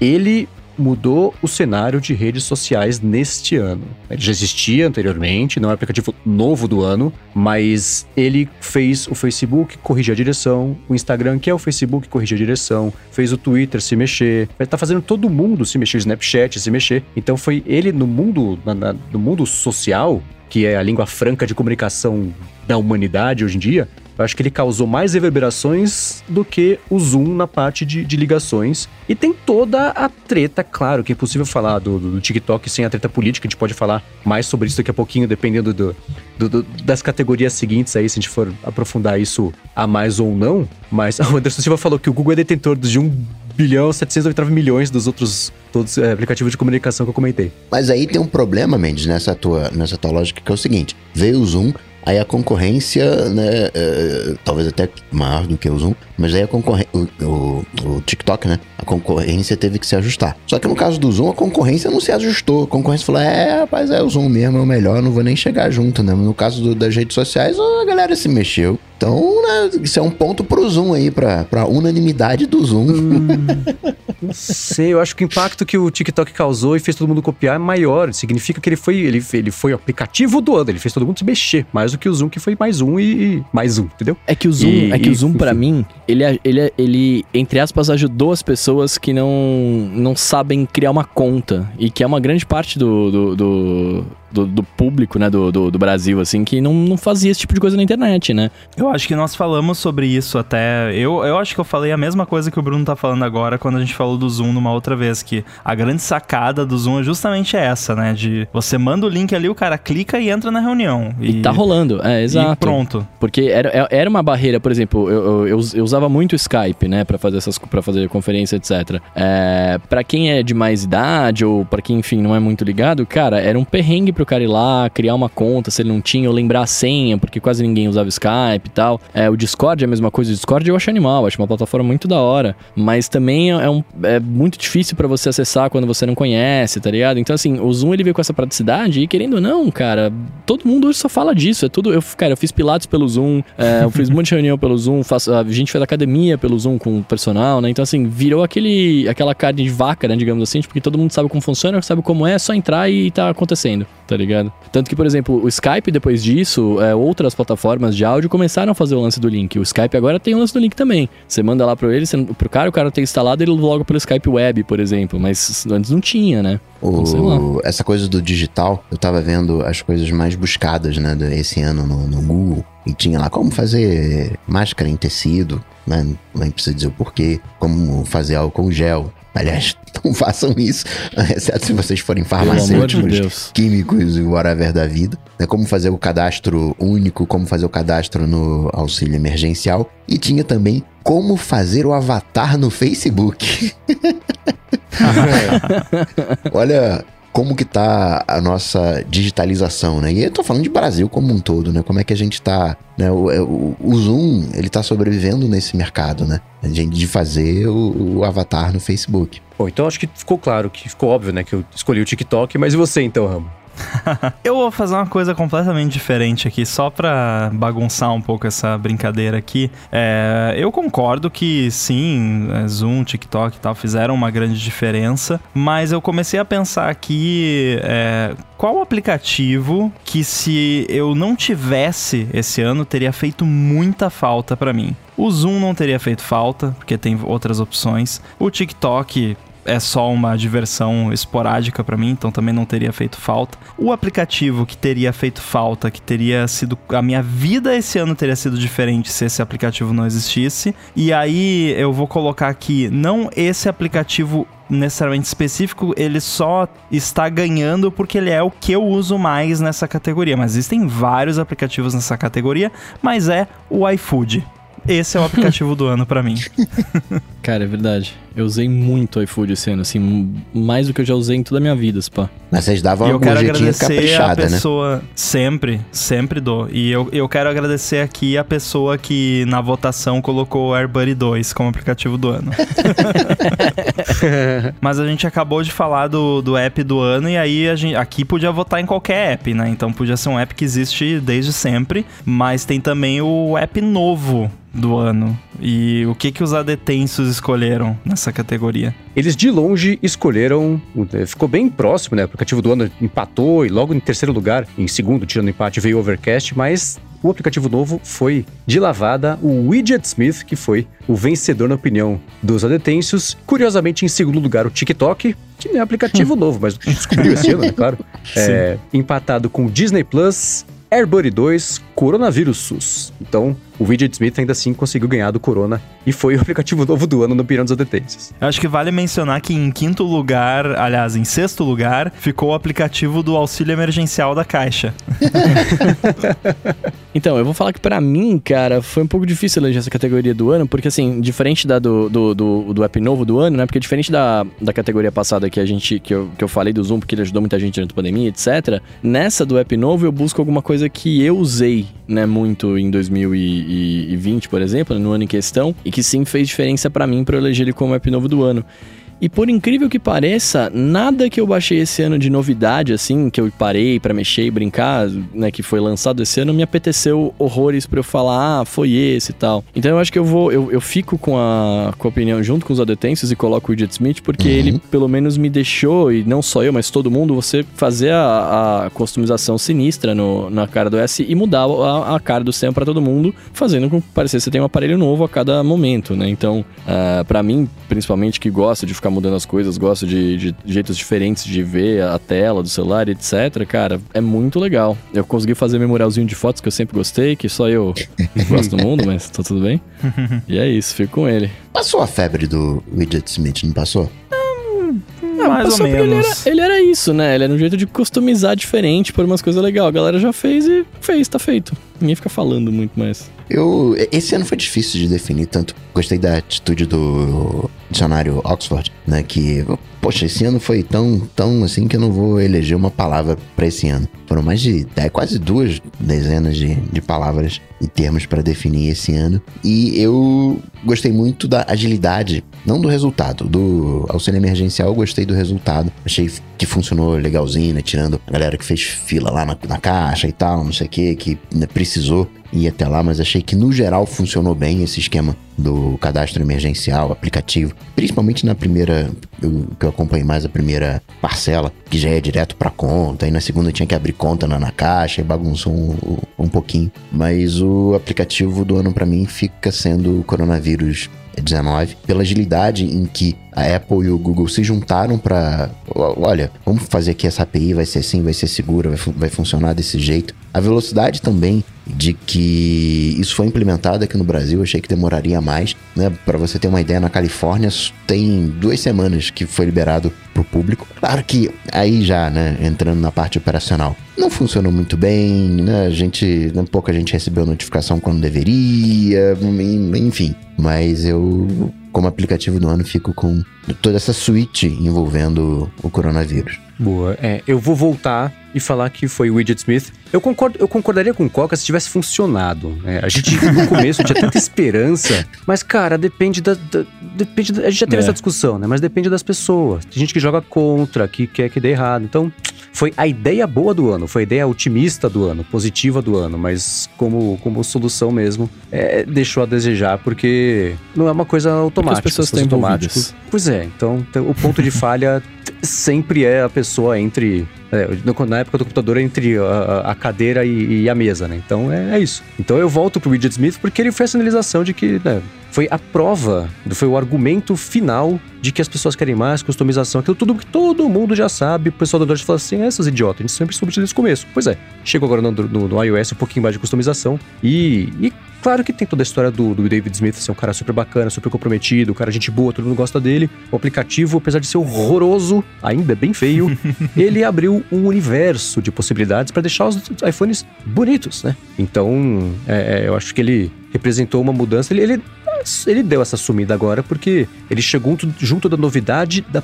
ele mudou o cenário de redes sociais neste ano. Ele já existia anteriormente, não é um aplicativo novo do ano, mas ele fez o Facebook corrigir a direção, o Instagram, que é o Facebook, corrigir a direção, fez o Twitter se mexer, ele tá fazendo todo mundo se mexer, o Snapchat se mexer. Então foi ele no mundo, na- na- no mundo social, que é a língua franca de comunicação da humanidade hoje em dia, eu acho que ele causou mais reverberações do que o Zoom na parte de, de ligações. E tem toda a treta, claro, que é possível falar do, do TikTok sem a treta política. A gente pode falar mais sobre isso daqui a pouquinho, dependendo do, do- das categorias seguintes aí, se a gente for aprofundar isso a mais ou não. Mas o Anderson Silva falou que o Google é detentor de 1 bilhão 799 milhões dos outros todos, é, aplicativos de comunicação que eu comentei. Mas aí tem um problema, Mendes, nessa tua, nessa tua lógica, que é o seguinte: veio o Zoom, aí a concorrência, né, é, talvez até maior do que o Zoom, mas aí a concorrência, o, o- TikTok, né, a concorrência teve que se ajustar. Só que no caso do Zoom, a concorrência não se ajustou. A concorrência falou: é, rapaz, é o Zoom mesmo, é o melhor, não vou nem chegar junto, né? No caso do- das redes sociais, a galera se mexeu. Então, né, isso é um ponto pro Zoom aí, pra, pra unanimidade do Zoom. Não sei, eu acho que o impacto que o TikTok causou e fez todo mundo copiar é maior. Significa que ele foi, ele, ele foi o aplicativo do ano, ele fez todo mundo se mexer. Mais do que o Zoom, que foi mais um e, e mais um, entendeu? É que o Zoom, E- é que o e- Zoom para mim, ele, ele, ele, entre aspas, ajudou as pessoas que não, não sabem criar uma conta. E que é uma grande parte do, do, do, do- do público, né, do, do, do Brasil, assim, que não, não fazia esse tipo de coisa na internet, né? Eu acho que nós falamos sobre isso até. Eu, eu acho que eu falei a mesma coisa que o Bruno tá falando agora quando a gente falou do Zoom numa outra vez. Que a grande sacada do Zoom é justamente essa, né? De você manda o link ali, o cara clica e entra na reunião. E, tá rolando, é, exato. E pronto. Porque era, é- era uma barreira, por exemplo, eu, eu, eu us- eu usava muito o Skype, né, Pra fazer essas para fazer conferência, etc. É, para quem é de mais idade ou pra quem, enfim, não é muito ligado, cara, era um perrengue pro pro cara ir lá, criar uma conta se ele não tinha, ou lembrar a senha, porque quase ninguém usava Skype e tal. É, o Discord é a mesma coisa. O Discord eu acho animal, acho uma plataforma muito da hora. Mas também é, um, é muito difícil para você acessar quando você não conhece, tá ligado? Então, assim, o Zoom ele veio com essa praticidade e querendo ou não, cara, todo mundo hoje só fala disso. É tudo. Eu, cara, eu fiz pilates pelo Zoom, é, eu fiz um monte de reunião pelo Zoom, faço, a gente fez academia pelo Zoom com o personal, né? Então, assim, virou aquele, aquela carne de vaca, né? Digamos assim, porque todo mundo sabe como funciona, sabe como é, é só entrar e tá acontecendo, tá ligado? Tanto que, por exemplo, o Skype, depois disso, é, outras plataformas de áudio começaram a fazer o lance do link. O Skype agora tem o lance do link também. Você manda lá pro ele, você, pro cara, o cara tem instalado, ele logo pelo Skype Web, por exemplo. Mas antes não tinha, né? O, essa coisa do digital, eu tava vendo as coisas mais buscadas, né, esse ano no, no Google. E tinha lá como fazer máscara em tecido, né? Nem precisa dizer o porquê. Como fazer álcool gel. Aliás, não façam isso, exceto se vocês forem farmacêuticos, de químicos e whatever da vida. Né? Como fazer o cadastro único, como fazer o cadastro no auxílio emergencial. E tinha também como fazer o avatar no Facebook. Olha, como que tá a nossa digitalização, né? E eu tô falando de Brasil como um todo, né? Como é que a gente tá, né? O, é, o, o Zoom, ele tá sobrevivendo nesse mercado, né? A gente de fazer o, o avatar no Facebook. Bom, então acho que ficou claro, que ficou óbvio, né? Que eu escolhi o TikTok, mas e você então, Ramo? eu vou fazer uma coisa completamente diferente aqui, só pra bagunçar um pouco essa brincadeira aqui. É, eu concordo que sim, é, Zoom, TikTok e tal fizeram uma grande diferença, mas eu comecei a pensar aqui é, qual aplicativo que se eu não tivesse esse ano teria feito muita falta para mim. O Zoom não teria feito falta, porque tem outras opções. O TikTok é só uma diversão esporádica para mim, então também não teria feito falta. O aplicativo que teria feito falta, que teria sido. A minha vida esse ano teria sido diferente se esse aplicativo não existisse. E aí eu vou colocar aqui, não esse aplicativo necessariamente específico, ele só está ganhando porque ele é o que eu uso mais nessa categoria. Mas existem vários aplicativos nessa categoria, mas é o iFood. Esse é o aplicativo do ano para mim. Cara, é verdade. Eu usei muito o iFood esse ano, assim, mais do que eu já usei em toda a minha vida, pá. Mas vocês davam uma gorjetinha caprichada, a né? pessoa, né? Sempre, sempre dou. E eu, eu quero agradecer aqui a pessoa que na votação colocou o AirBuddy 2 como aplicativo do ano. Mas a gente acabou de falar do, do app do ano e aí a gente, aqui podia votar em qualquer app, né? Então podia ser um app que existe desde sempre, mas tem também o app novo do ano. E o que que os adetensos escolheram nessa categoria? Eles de longe escolheram, ficou bem próximo, né? O aplicativo do ano empatou e logo em terceiro lugar, em segundo, tirando empate, veio Overcast, mas o aplicativo novo foi de lavada o Widget Smith, que foi o vencedor na opinião dos adetensos. Curiosamente, em segundo lugar, o TikTok, que é aplicativo novo, mas descobriu esse ano, né? Claro. É, empatado com o Disney Plus, AirBuddy 2, Coronavírus SUS. Então, o Widget Smith ainda assim conseguiu ganhar do Corona e foi o aplicativo novo do ano no Pirão dos Adetências. Acho que vale mencionar que em quinto lugar, aliás, em sexto lugar, ficou o aplicativo do auxílio emergencial da Caixa. então, eu vou falar que para mim, cara, foi um pouco difícil eleger essa categoria do ano, porque assim, diferente da do, do, do, do app novo do ano, né? Porque diferente da, da categoria passada que a gente, que eu, que eu falei do Zoom, porque ele ajudou muita gente durante a pandemia, etc. Nessa do app novo, eu busco alguma coisa que eu usei, né, muito em 2020, por exemplo, no ano em questão, e que sim fez diferença para mim para eleger ele como app novo do ano. E por incrível que pareça, nada que eu baixei esse ano de novidade, assim, que eu parei para mexer e brincar, né, que foi lançado esse ano, me apeteceu horrores para eu falar, ah, foi esse e tal. Então eu acho que eu vou, eu, eu fico com a, com a opinião junto com os adetensos e coloco o Widget Smith, porque uhum. ele pelo menos me deixou, e não só eu, mas todo mundo, você fazer a, a customização sinistra no, na cara do S e mudar a, a cara do Sam para todo mundo, fazendo com que parecesse que você tem um aparelho novo a cada momento, né? Então, uh, ah, para mim, principalmente que gosta de ficar ficar mudando as coisas, gosto de, de, jeitos diferentes de ver a tela do celular, etc. Cara, é muito legal. Eu consegui fazer memorialzinho de fotos que eu sempre gostei, que só eu gosto do mundo, mas tá tudo bem. E é isso, fico com ele. Passou a febre do Widget Smith, não passou? Ah, mais ou menos. Ele era, ele era, isso, né? Ele era um jeito de customizar diferente, por umas coisas legais. A galera já fez e fez, tá feito. Ninguém fica falando muito mais. Eu, esse ano foi difícil de definir, tanto gostei da atitude do dicionário Oxford, né, que, poxa, esse ano foi tão, tão assim que eu não vou eleger uma palavra para esse ano. Foram mais de é, quase duas dezenas de, de palavras e termos para definir esse ano. E eu gostei muito da agilidade, não do resultado, do auxílio emergencial, eu gostei do resultado. Achei que funcionou legalzinho, né, tirando a galera que fez fila lá na, na caixa e tal, não sei o que, que né, precisou ir até lá, mas achei que no geral funcionou bem esse esquema do cadastro emergencial, aplicativo, principalmente na primeira, eu, que eu acompanhei mais a primeira parcela, que já é direto para conta, e na segunda tinha que abrir conta na, na caixa e bagunçou um, um pouquinho. Mas o aplicativo do ano para mim fica sendo o coronavírus 19, pela agilidade em que a Apple e o Google se juntaram para, olha, vamos fazer aqui essa API, vai ser assim, vai ser segura, vai, vai funcionar desse jeito. A velocidade também de que isso foi implementado aqui no Brasil, achei que demoraria mais, né? Para você ter uma ideia, na Califórnia tem duas semanas que foi liberado para o público. Claro que aí já, né, entrando na parte operacional, não funcionou muito bem, né? A gente, né, pouca gente recebeu notificação quando deveria, enfim. Mas eu, como aplicativo do ano, fico com toda essa suíte envolvendo o coronavírus. Boa. É, eu vou voltar e falar que foi o Widget Smith. Eu, concordo, eu concordaria com o Coca se tivesse funcionado. Né? A gente, no começo, tinha tanta esperança. Mas, cara, depende da. da depende da, a gente já teve é. essa discussão, né? Mas depende das pessoas. Tem gente que joga contra, que quer que dê errado. Então, foi a ideia boa do ano, foi a ideia otimista do ano, positiva do ano, mas como, como solução mesmo, é, deixou a desejar, porque não é uma coisa automática. Porque as pessoas têm automáticos. Pois é, então o ponto de falha sempre é a pessoa entre. É, na época do computador, entre a, a cadeira e, e, a mesa, né? Então é, é, isso. Então eu volto pro Widget Smith porque ele foi a sinalização de que né, foi a prova, foi o argumento final de que as pessoas querem mais customização, aquilo tudo que todo mundo já sabe. O pessoal do Android fala assim: é, idiotas, a gente sempre soube desde o começo. Pois é, chegou agora no, no, no, iOS um pouquinho mais de customização e, e claro que tem toda a história do, do, David Smith ser um cara super bacana, super comprometido, um cara gente boa, todo mundo gosta dele. O aplicativo, apesar de ser horroroso, ainda é bem feio, ele abriu um universo de possibilidades para deixar os iPhones bonitos, né? Então, é, é, eu acho que ele representou uma mudança. Ele, ele ele deu essa sumida agora porque ele chegou junto da novidade da,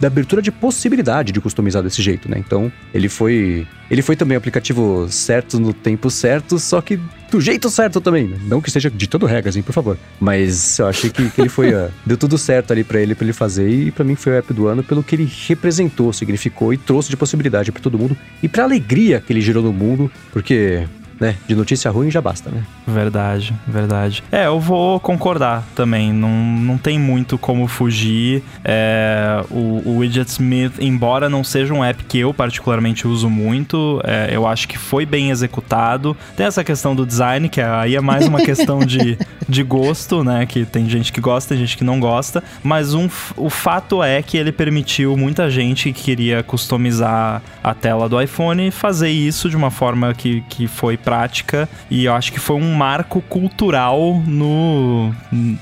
da abertura de possibilidade de customizar desse jeito, né? Então, ele foi ele foi também o aplicativo certo no tempo certo, só que do jeito certo também. Né? Não que esteja ditando regras, hein, por favor. Mas eu achei que, que ele foi. Uh, deu tudo certo ali para ele, para ele fazer. E para mim foi o app do ano pelo que ele representou, significou e trouxe de possibilidade para todo mundo. E pra alegria que ele gerou no mundo, porque né? De notícia ruim já basta, né? Verdade, verdade. É, eu vou concordar também. Não, não tem muito como fugir. É, o, o Widget Smith, embora não seja um app que eu particularmente uso muito, é, eu acho que foi bem executado. Tem essa questão do design, que aí é mais uma questão de, de gosto, né? Que tem gente que gosta, tem gente que não gosta. Mas um, o fato é que ele permitiu muita gente que queria customizar a tela do iPhone fazer isso de uma forma que, que foi prática e eu acho que foi um marco cultural no,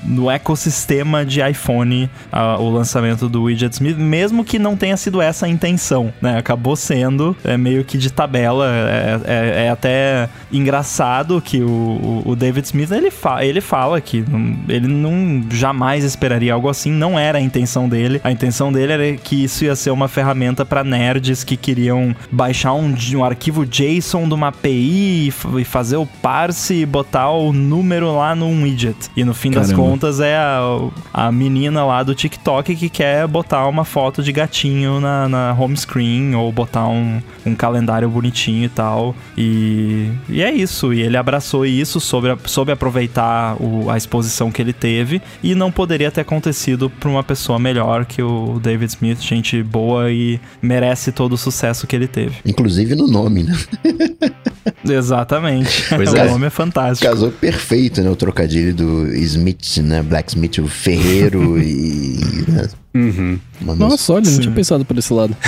no ecossistema de iPhone uh, o lançamento do Widget Smith, mesmo que não tenha sido essa a intenção, né? Acabou sendo é meio que de tabela, é, é, é até engraçado que o, o, David Smith ele, fa ele fala que ele não jamais esperaria algo assim, não era a intenção dele. A intenção dele era que isso ia ser uma ferramenta para nerds que queriam baixar um, um arquivo JSON de uma API e fazer o parse e botar o número lá num widget. E no fim Caramba. das contas é a, a menina lá do TikTok que quer botar uma foto de gatinho na, na home screen ou botar um, um calendário bonitinho e tal. E, e é isso. E ele abraçou isso, soube, soube aproveitar o, a exposição que ele teve e não poderia ter acontecido para uma pessoa melhor que o David Smith, gente boa e merece todo o sucesso que ele teve. Inclusive no nome, né? Exatamente. Pois é. O nome é fantástico. Casou perfeito, né? O trocadilho do Smith, né? Blacksmith, o ferreiro e. Né? Uhum. Nossa, olha, Sim. não tinha pensado por esse lado.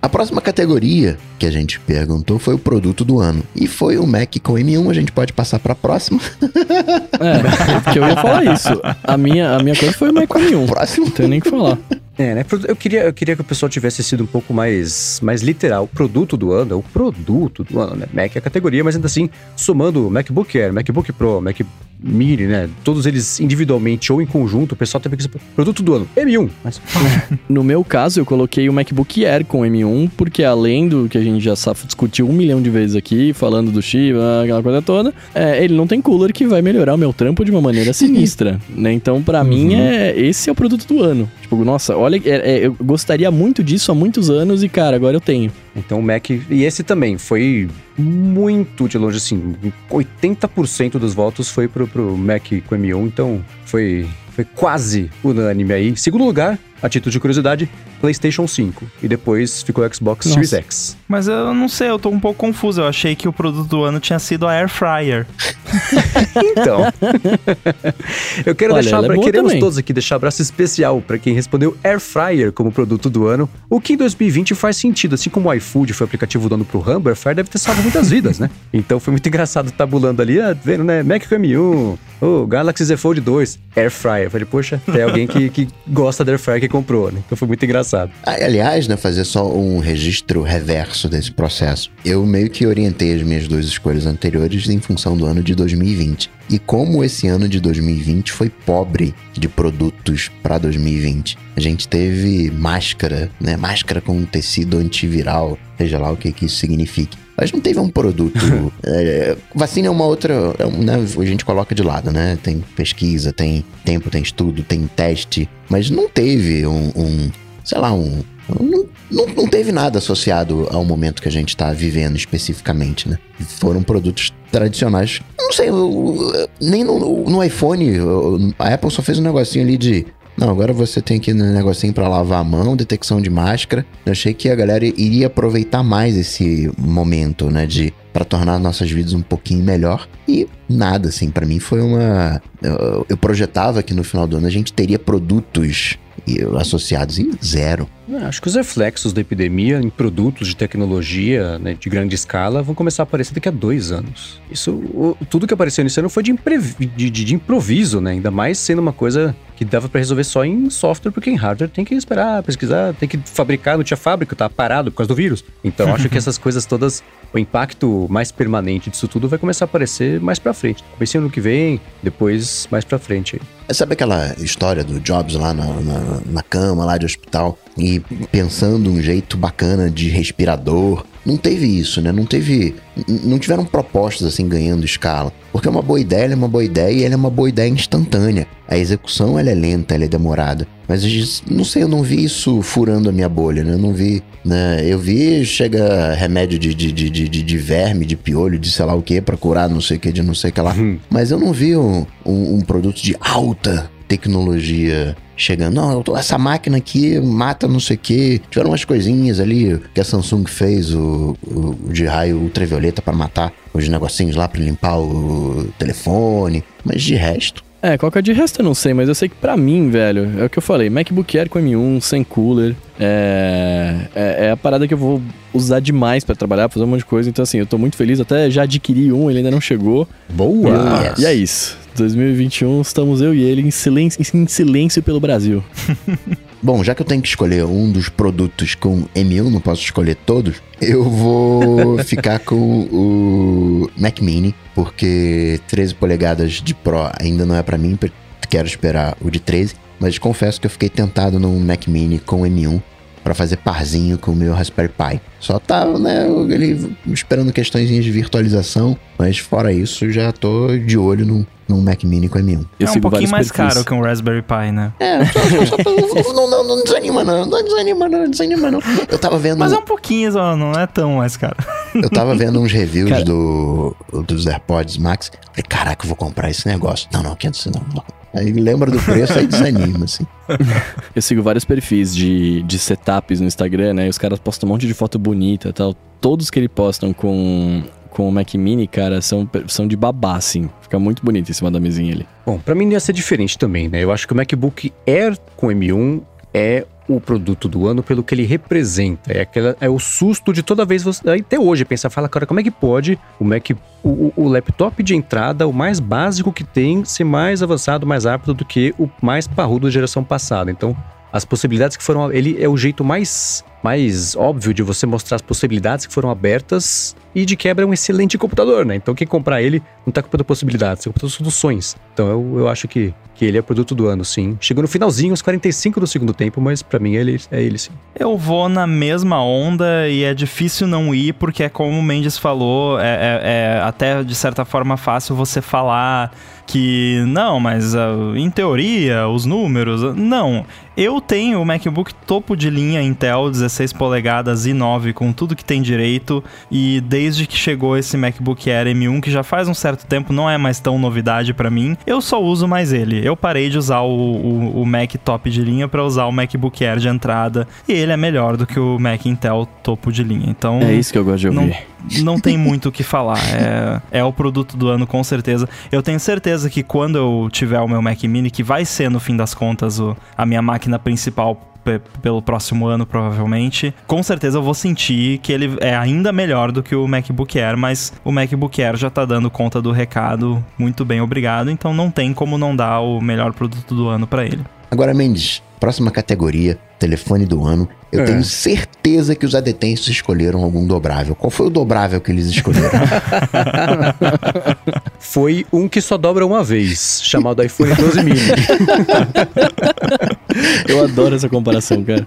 A próxima categoria que a gente perguntou foi o produto do ano. E foi o Mac com M1, a gente pode passar para a próxima. É, porque eu ia falar isso. A minha, a minha coisa foi o Mac com M1. Próximo. Não tenho nem o que falar. É, né? Eu queria, eu queria que o pessoal tivesse sido um pouco mais, mais literal. O produto do ano é o produto do ano, né? Mac é a categoria, mas ainda assim, somando MacBook Air, MacBook Pro, Mac Mini, né? Todos eles individualmente ou em conjunto, o pessoal teve que produto do ano, M1. Mas... no meu caso, eu coloquei o MacBook Air com M1, porque além do que a gente já discutiu um milhão de vezes aqui, falando do chip, aquela coisa toda, é, ele não tem cooler que vai melhorar o meu trampo de uma maneira sinistra, né? Então, para uhum. mim, é, esse é o produto do ano. Tipo, nossa, olha, é, é, eu gostaria muito disso há muitos anos e, cara, agora eu tenho. Então o Mac. E esse também foi muito de longe, assim. 80% dos votos foi pro, pro Mac com M1, então foi, foi quase unânime aí. Segundo lugar, a título de curiosidade, PlayStation 5. E depois ficou o Xbox Nossa. Series X. Mas eu não sei, eu tô um pouco confuso. Eu achei que o produto do ano tinha sido a Air Fryer. então. eu quero Olha, deixar, é queremos também. todos aqui deixar um abraço especial para quem respondeu Air Fryer como produto do ano. O que em 2020 faz sentido, assim como o iFood foi o aplicativo do ano pro Rambo, Air Fryer deve ter salvo muitas vidas, né? Então foi muito engraçado tabulando ali, ah, vendo, né? Mac com M1, o Galaxy Z Fold 2, Air Fryer. Eu falei, poxa, tem alguém que, que gosta da Air Fryer que comprou, né? Então foi muito engraçado. Aliás, né, fazer só um registro reverso desse processo. Eu meio que orientei as minhas duas escolhas anteriores em função do ano de 2020. E como esse ano de 2020 foi pobre de produtos para 2020. A gente teve máscara, né? Máscara com tecido antiviral, seja lá o que, que isso signifique. Mas não teve um produto. é, vacina é uma outra. É, né, a gente coloca de lado, né? Tem pesquisa, tem tempo, tem estudo, tem teste. Mas não teve um, um sei lá, um. Não, não, não, teve nada associado ao momento que a gente está vivendo especificamente, né? Foram produtos tradicionais. Não sei, nem no, no iPhone, a Apple só fez um negocinho ali de não, agora você tem aqui um negocinho para lavar a mão, detecção de máscara. Eu achei que a galera iria aproveitar mais esse momento, né, de para tornar nossas vidas um pouquinho melhor. E nada, assim, para mim foi uma. Eu projetava que no final do ano a gente teria produtos associados em zero. É, acho que os reflexos da epidemia em produtos de tecnologia né, de grande escala vão começar a aparecer daqui a dois anos. Isso, o, tudo que apareceu nesse ano foi de, de, de, improviso, né? Ainda mais sendo uma coisa que dava para resolver só em software, porque em hardware tem que esperar, pesquisar, tem que fabricar, não tinha fábrica, tá parado por causa do vírus. Então acho que essas coisas todas, o impacto mais permanente disso tudo vai começar a aparecer mais para frente. Comecei ano que vem, depois mais para frente. Sabe aquela história do Jobs lá na, na, na cama, lá de hospital, e pensando um jeito bacana de respirador, não teve isso, né? Não teve. Não tiveram propostas assim ganhando escala. Porque é uma boa ideia, é uma boa ideia e ela é uma boa ideia instantânea. A execução ela é lenta, ela é demorada. Mas não sei, eu não vi isso furando a minha bolha, né? Eu não vi. Né? Eu vi, chega remédio de, de, de, de, de verme, de piolho, de sei lá o que, pra curar não sei o que, de não sei o que lá. Hum. Mas eu não vi um, um, um produto de alta tecnologia chegando. Não, essa máquina aqui mata não sei o que. Tiveram umas coisinhas ali que a Samsung fez, o, o de raio ultravioleta para matar os negocinhos lá para limpar o telefone. Mas de resto. É, qual que é de resto eu não sei, mas eu sei que pra mim, velho, é o que eu falei, MacBook Air com M1, sem cooler, é, é, é a parada que eu vou usar demais para trabalhar, fazer um monte de coisa, então assim, eu tô muito feliz, até já adquiri um, ele ainda não chegou. Boa! E, e é isso. 2021 estamos eu e ele em silêncio, em silêncio pelo Brasil. Bom, já que eu tenho que escolher um dos produtos com M1, não posso escolher todos, eu vou ficar com o Mac Mini, porque 13 polegadas de Pro ainda não é para mim, quero esperar o de 13, mas confesso que eu fiquei tentado num Mac Mini com M1 para fazer parzinho com o meu Raspberry Pi. Só tava, né, ele esperando questões de virtualização, mas fora isso, já tô de olho no, num Mac Mini com M1. Eu é um pouquinho mais perfis. caro que um Raspberry Pi, né? É, não, não, não, desanima não, não desanima não, desanima não. Eu tava vendo... Mas é um pouquinho só, não é tão mais caro. Eu tava vendo uns reviews Cara... do, dos AirPods Max, falei, caraca, eu vou comprar esse negócio. Não, não, quero isso não, não. Aí lembra do preço, aí desanima, assim. Eu sigo vários perfis de, de setups no Instagram, né? E os caras postam um monte de foto bonita e tal. Todos que eles postam com com o Mac Mini, cara, são, são de babá, assim. Fica muito bonito em cima da mesinha ali. Bom, pra mim ia ser diferente também, né? Eu acho que o MacBook Air com M1 é o produto do ano pelo que ele representa. É, aquela, é o susto de toda vez você. Até hoje, pensar, fala, cara, como é que pode o Mac, o, o, laptop de entrada, o mais básico que tem, ser mais avançado, mais rápido do que o mais parrudo da geração passada? Então, as possibilidades que foram. Ele é o jeito mais mais óbvio de você mostrar as possibilidades que foram abertas e de quebra é um excelente computador, né? Então quem comprar ele não tá comprando possibilidades, tá comprando soluções. Então eu, eu acho que, que ele é produto do ano, sim. Chegou no finalzinho, os 45 do segundo tempo, mas para mim ele é ele sim. Eu vou na mesma onda e é difícil não ir, porque é como o Mendes falou, é, é, é até de certa forma fácil você falar que não, mas uh, em teoria, os números. Não. Eu tenho o MacBook topo de linha Intel 16 polegadas i9 com tudo que tem direito e desde que chegou esse MacBook Air M1 que já faz um certo tempo não é mais tão novidade para mim, eu só uso mais ele. Eu parei de usar o, o, o Mac top de linha para usar o MacBook Air de entrada e ele é melhor do que o Mac Intel topo de linha. Então é isso que eu gosto de ouvir. Não, não tem muito o que falar. É, é o produto do ano com certeza. Eu tenho certeza que quando eu tiver o meu Mac Mini, que vai ser no fim das contas o, a minha máquina principal pelo próximo ano, provavelmente, com certeza eu vou sentir que ele é ainda melhor do que o MacBook Air, mas o MacBook Air já tá dando conta do recado. Muito bem, obrigado. Então não tem como não dar o melhor produto do ano para ele. Agora, Mendes, próxima categoria, telefone do ano. Eu é. tenho certeza que os adetensos escolheram algum dobrável. Qual foi o dobrável que eles escolheram? foi um que só dobra uma vez, chamado iPhone 12 mini. Eu adoro essa comparação, cara.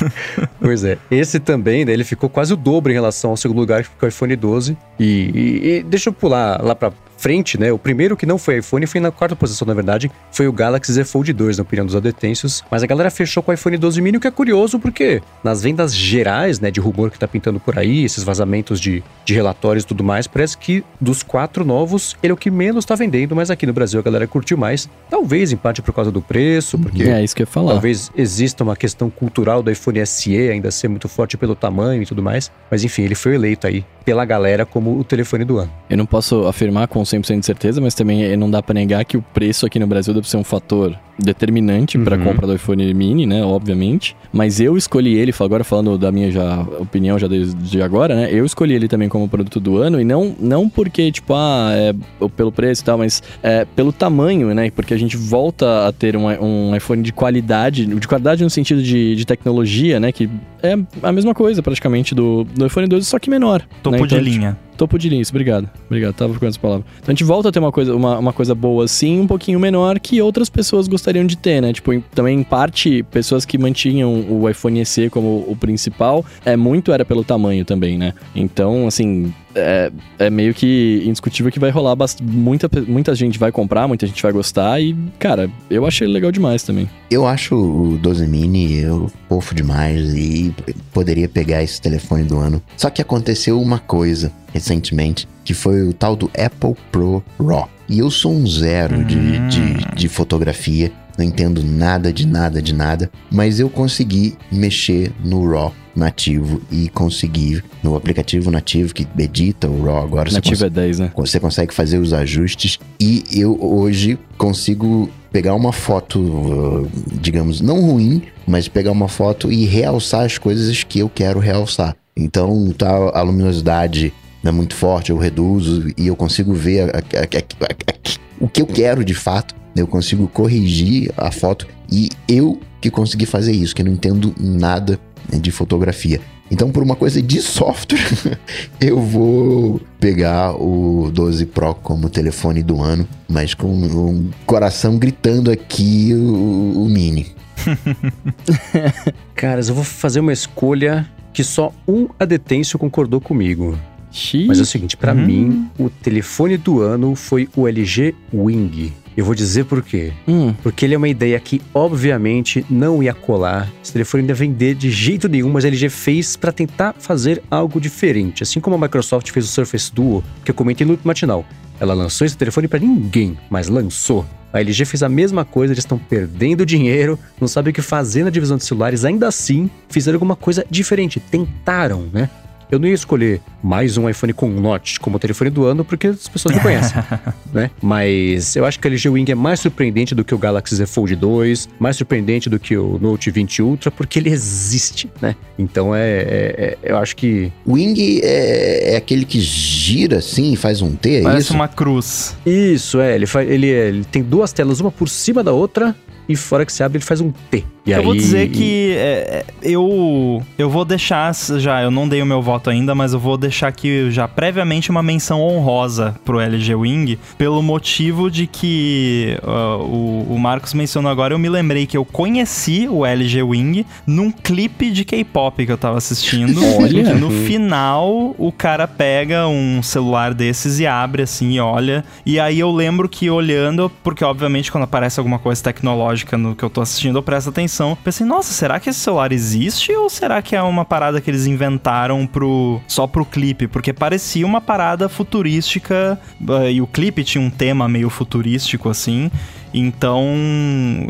pois é. Esse também, né, ele ficou quase o dobro em relação ao segundo lugar, que foi o iPhone 12. E, e, e deixa eu pular lá pra frente, né? O primeiro que não foi iPhone foi na quarta posição, na verdade, foi o Galaxy Z Fold 2, na opinião dos adetensos. Mas a galera fechou com o iPhone 12 mini, o que é curioso, porque nas vendas gerais, né, de rumor que tá pintando por aí, esses vazamentos de, de relatórios e tudo mais, parece que dos quatro novos, ele é o que menos tá vendendo, mas aqui no Brasil a galera curtiu mais. Talvez em parte por causa do preço, porque. É isso que eu ia falar. Talvez exista uma questão cultural do iPhone SE ainda ser muito forte pelo tamanho e tudo mais. Mas enfim, ele foi eleito aí pela galera como o telefone do ano. Eu não posso afirmar com 100% de certeza, mas também não dá para negar que o preço aqui no Brasil deve ser um fator determinante uhum. para a compra do iPhone mini, né, obviamente. Mas eu escolhi ele, agora falando da minha já opinião já de, de, agora, né? Eu escolhi ele também como produto do ano e não não porque tipo ah, é pelo preço e tal, mas é, pelo tamanho, né? Porque a gente volta a ter um, um iPhone de qualidade, de qualidade no sentido de, de tecnologia, né, que é a mesma coisa praticamente do, do iPhone 12, só que menor. Topo né? então, de linha. Topo de linha, isso, obrigado. Obrigado, tava procurando essa palavra. Então a gente volta a ter uma coisa, uma, uma coisa boa assim, um pouquinho menor que outras pessoas gostariam de ter, né? Tipo, também em parte, pessoas que mantinham o iPhone SE como o principal, é muito era pelo tamanho também, né? Então, assim, é, é meio que indiscutível que vai rolar muita, muita gente vai comprar, muita gente vai gostar e, cara, eu achei legal demais também. Eu acho o 12 mini eu fofo demais e poderia pegar esse telefone do ano. Só que aconteceu uma coisa recentemente, que foi o tal do Apple Pro RAW. E eu sou um zero de, hum. de, de fotografia, não entendo nada de nada de nada, mas eu consegui mexer no RAW nativo e conseguir no aplicativo nativo que edita o RAW agora. Nativo é 10, né? Você consegue fazer os ajustes e eu hoje consigo pegar uma foto, digamos, não ruim, mas pegar uma foto e realçar as coisas que eu quero realçar. Então, tá a luminosidade é muito forte, eu reduzo e eu consigo ver a, a, a, o que eu quero de fato. Eu consigo corrigir a foto e eu que consegui fazer isso, que não entendo nada de fotografia. Então, por uma coisa de software, eu vou pegar o 12 Pro como telefone do ano, mas com um coração gritando aqui o, o Mini. Caras, eu vou fazer uma escolha que só um adetêncio concordou comigo. Xiii. Mas é o seguinte, para hum. mim, o telefone do ano foi o LG Wing. Eu vou dizer por quê. Hum. Porque ele é uma ideia que, obviamente, não ia colar. Esse telefone não ia vender de jeito nenhum, mas a LG fez para tentar fazer algo diferente. Assim como a Microsoft fez o Surface Duo, que eu comentei no último matinal. Ela lançou esse telefone para ninguém, mas lançou. A LG fez a mesma coisa, eles estão perdendo dinheiro, não sabem o que fazer na divisão de celulares, ainda assim fizeram alguma coisa diferente, tentaram, né? Eu não ia escolher mais um iPhone com notch como telefone do ano, porque as pessoas não conhecem, né? Mas eu acho que a LG Wing é mais surpreendente do que o Galaxy Z Fold 2, mais surpreendente do que o Note 20 Ultra, porque ele existe, né? Então é, é, é eu acho que... Wing é, é, aquele que gira assim e faz um T, é Parece isso? uma cruz. Isso, é. Ele, faz, ele, é, ele tem duas telas, uma por cima da outra, e fora que se abre ele faz um T. E eu aí, vou dizer que é, é, eu, eu vou deixar já, eu não dei o meu voto ainda, mas eu vou deixar aqui já previamente uma menção honrosa pro LG Wing, pelo motivo de que uh, o, o Marcos mencionou agora, eu me lembrei que eu conheci o LG Wing num clipe de K-pop que eu tava assistindo. Olha. que no final o cara pega um celular desses e abre assim e olha. E aí eu lembro que olhando, porque obviamente quando aparece alguma coisa tecnológica no que eu tô assistindo, eu presto atenção. Pensei, nossa, será que esse celular existe ou será que é uma parada que eles inventaram pro só pro clipe? Porque parecia uma parada futurística eh, e o clipe tinha um tema meio futurístico assim. Então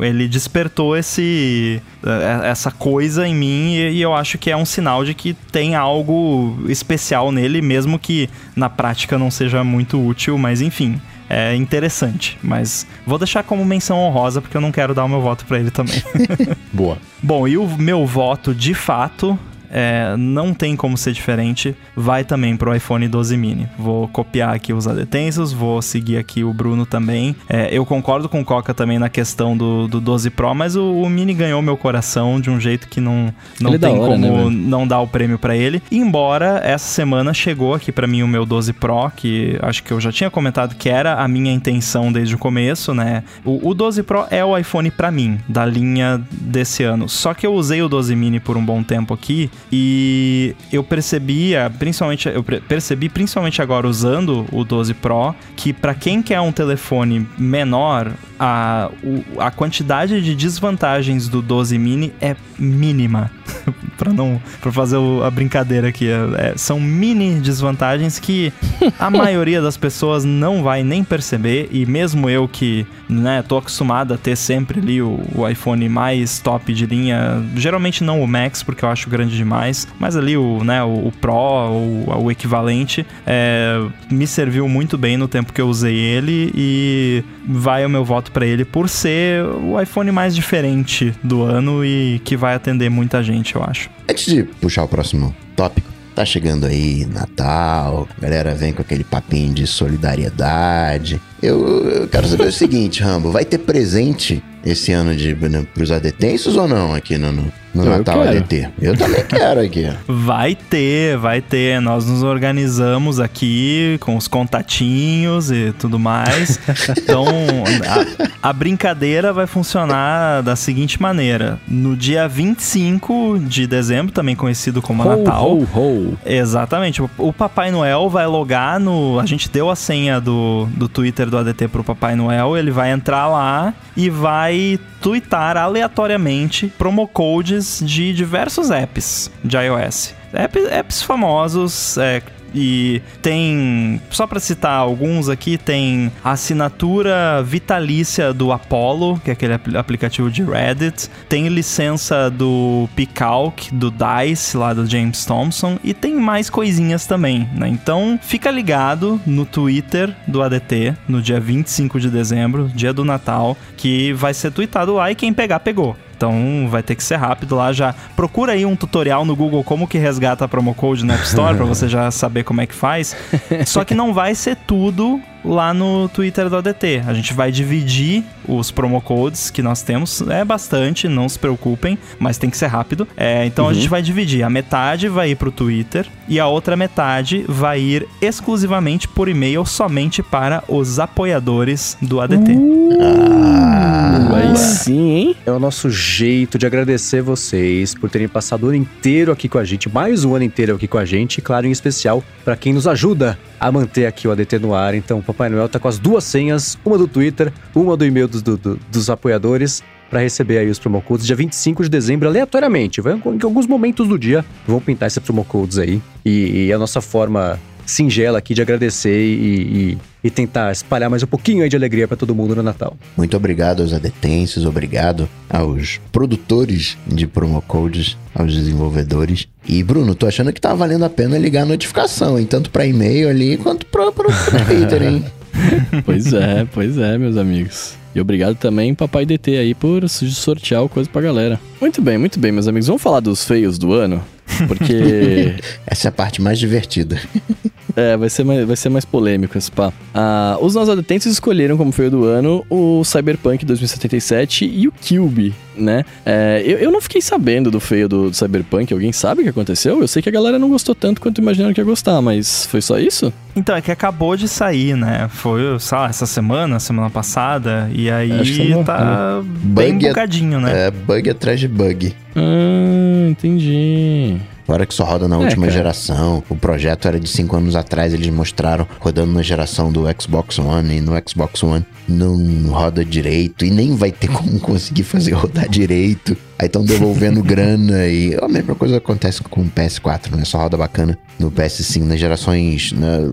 ele despertou esse eh, essa coisa em mim e eu acho que é um sinal de que tem algo especial nele, mesmo que na prática não seja muito útil, mas enfim. É interessante, mas vou deixar como menção honrosa porque eu não quero dar o meu voto pra ele também. Boa. Bom, e o meu voto, de fato, é, não tem como ser diferente, vai também pro iPhone 12 mini. Vou copiar aqui os adetêncios, vou seguir aqui o Bruno também. É, eu concordo com o Coca também na questão do, do 12 Pro, mas o, o mini ganhou meu coração de um jeito que não, não Ele é tem hora, como né, não dar o prêmio pra ele. Embora essa semana chegou aqui pra mim o meu 12 Pro, que acho que eu já tinha comentado que era a minha intenção desde o começo, né? O, o 12 Pro é o iPhone pra mim, da linha desse ano. Só que eu usei o 12 mini por um bom tempo aqui e eu percebia, principalmente eu percebi principalmente agora usando o 12 Pro, que pra quem quer um telefone menor, a, a quantidade de desvantagens do 12 mini é mínima. Pra não para fazer o- a brincadeira aqui, é- é- são mini desvantagens que a maioria das pessoas não vai nem perceber e mesmo eu que, né, tô acostumado a ter sempre ali o, o iPhone mais top de linha, geralmente não o Max porque eu acho grande demais, mas ali o, né, o, o Pro ou o equivalente, é, me serviu muito bem no tempo que eu usei ele e vai o meu voto pra ele por ser o iPhone mais diferente do ano e que vai atender muita gente, eu acho. Antes de puxar o próximo tópico, tá chegando aí Natal, a galera vem com aquele papinho de solidariedade. Eu, eu quero saber o seguinte, Rambo, vai ter presente esse ano de, né, pros adetensos ou não aqui no, no, no Eu Natal quero. ADT? Eu também quero aqui. Vai ter, vai ter. Nós nos organizamos aqui com os contatinhos e tudo mais. Então, a, a brincadeira vai funcionar da seguinte maneira: no dia 25 de dezembro, também conhecido como Ho, Natal. ho, ho. Exatamente. O- O Papai Noel vai logar no. A gente deu a senha do, do Twitter do ADT pro Papai Noel. Ele vai entrar lá e vai twittar aleatoriamente promo codes de diversos apps de iOS. App- apps famosos, é, e tem, só pra citar alguns aqui, tem a assinatura vitalícia do Apollo, que é aquele apl- aplicativo de Reddit, tem licença do Picalc, do DICE, lá do James Thompson, e tem mais coisinhas também, né? Então, fica ligado no Twitter do ADT, no dia 25 de dezembro, dia do Natal, que vai ser tweetado lá e quem pegar, pegou. Então vai ter que ser rápido lá já. Procura aí um tutorial no Google como que resgata a promo code na App Store pra você já saber como é que faz. Só que não vai ser tudo lá no Twitter do ADT. A gente vai dividir os promo codes que nós temos. É bastante, não se preocupem, mas tem que ser rápido. É, então a gente vai dividir. A metade vai ir pro Twitter e a outra metade vai ir exclusivamente por e-mail somente para os apoiadores do ADT. Aí sim, hein? É o nosso jeito de agradecer vocês por terem passado o ano inteiro aqui com a gente, mais um ano inteiro aqui com a gente, e claro, em especial para quem nos ajuda a manter aqui o ADT no ar. Então, o Papai Noel tá com as duas senhas, uma do Twitter, uma do e-mail dos, do- do- dos apoiadores, para receber aí os promo codes dia 25 de dezembro, aleatoriamente. Vai, em alguns momentos do dia vão pintar esses promo codes aí. E, e a nossa forma singela aqui de agradecer e, e- e tentar espalhar mais um pouquinho aí de alegria para todo mundo no Natal. Muito obrigado aos adetenses, obrigado aos produtores de promo codes, aos desenvolvedores. E Bruno, tô achando que tá valendo a pena ligar a notificação, hein? Tanto pra e-mail ali quanto pro, pro Twitter, hein? Pois é, pois é, meus amigos. E obrigado também, Papai DT, aí, por sortear o coisa pra galera. Muito bem, muito bem, meus amigos. Vamos falar dos feios do ano? Porque Essa é a parte mais divertida. É, vai ser mais, vai ser mais polêmico esse pá. Ah, os nossos adetentes escolheram como feio do ano o Cyberpunk 2077 e o Cube. Né? É, eu, eu não fiquei sabendo do feio do, do Cyberpunk. Alguém sabe o que aconteceu? Eu sei que a galera não gostou tanto quanto imaginaram que ia gostar, mas foi só isso? Então, é que acabou de sair, né? Foi, sei lá, essa semana, semana passada, e aí Acho que semana- tá bem Bug é- bugadinho, né? É bug atrás de bug. Ah, entendi. Agora que só roda na É, última cara. geração. O projeto era de 5 anos atrás, eles mostraram rodando na geração do Xbox One e no Xbox One não roda direito e nem vai ter como conseguir fazer rodar direito. Aí estão devolvendo grana e a mesma coisa acontece com o PS4, né? Só roda bacana no PS5, nas gerações né,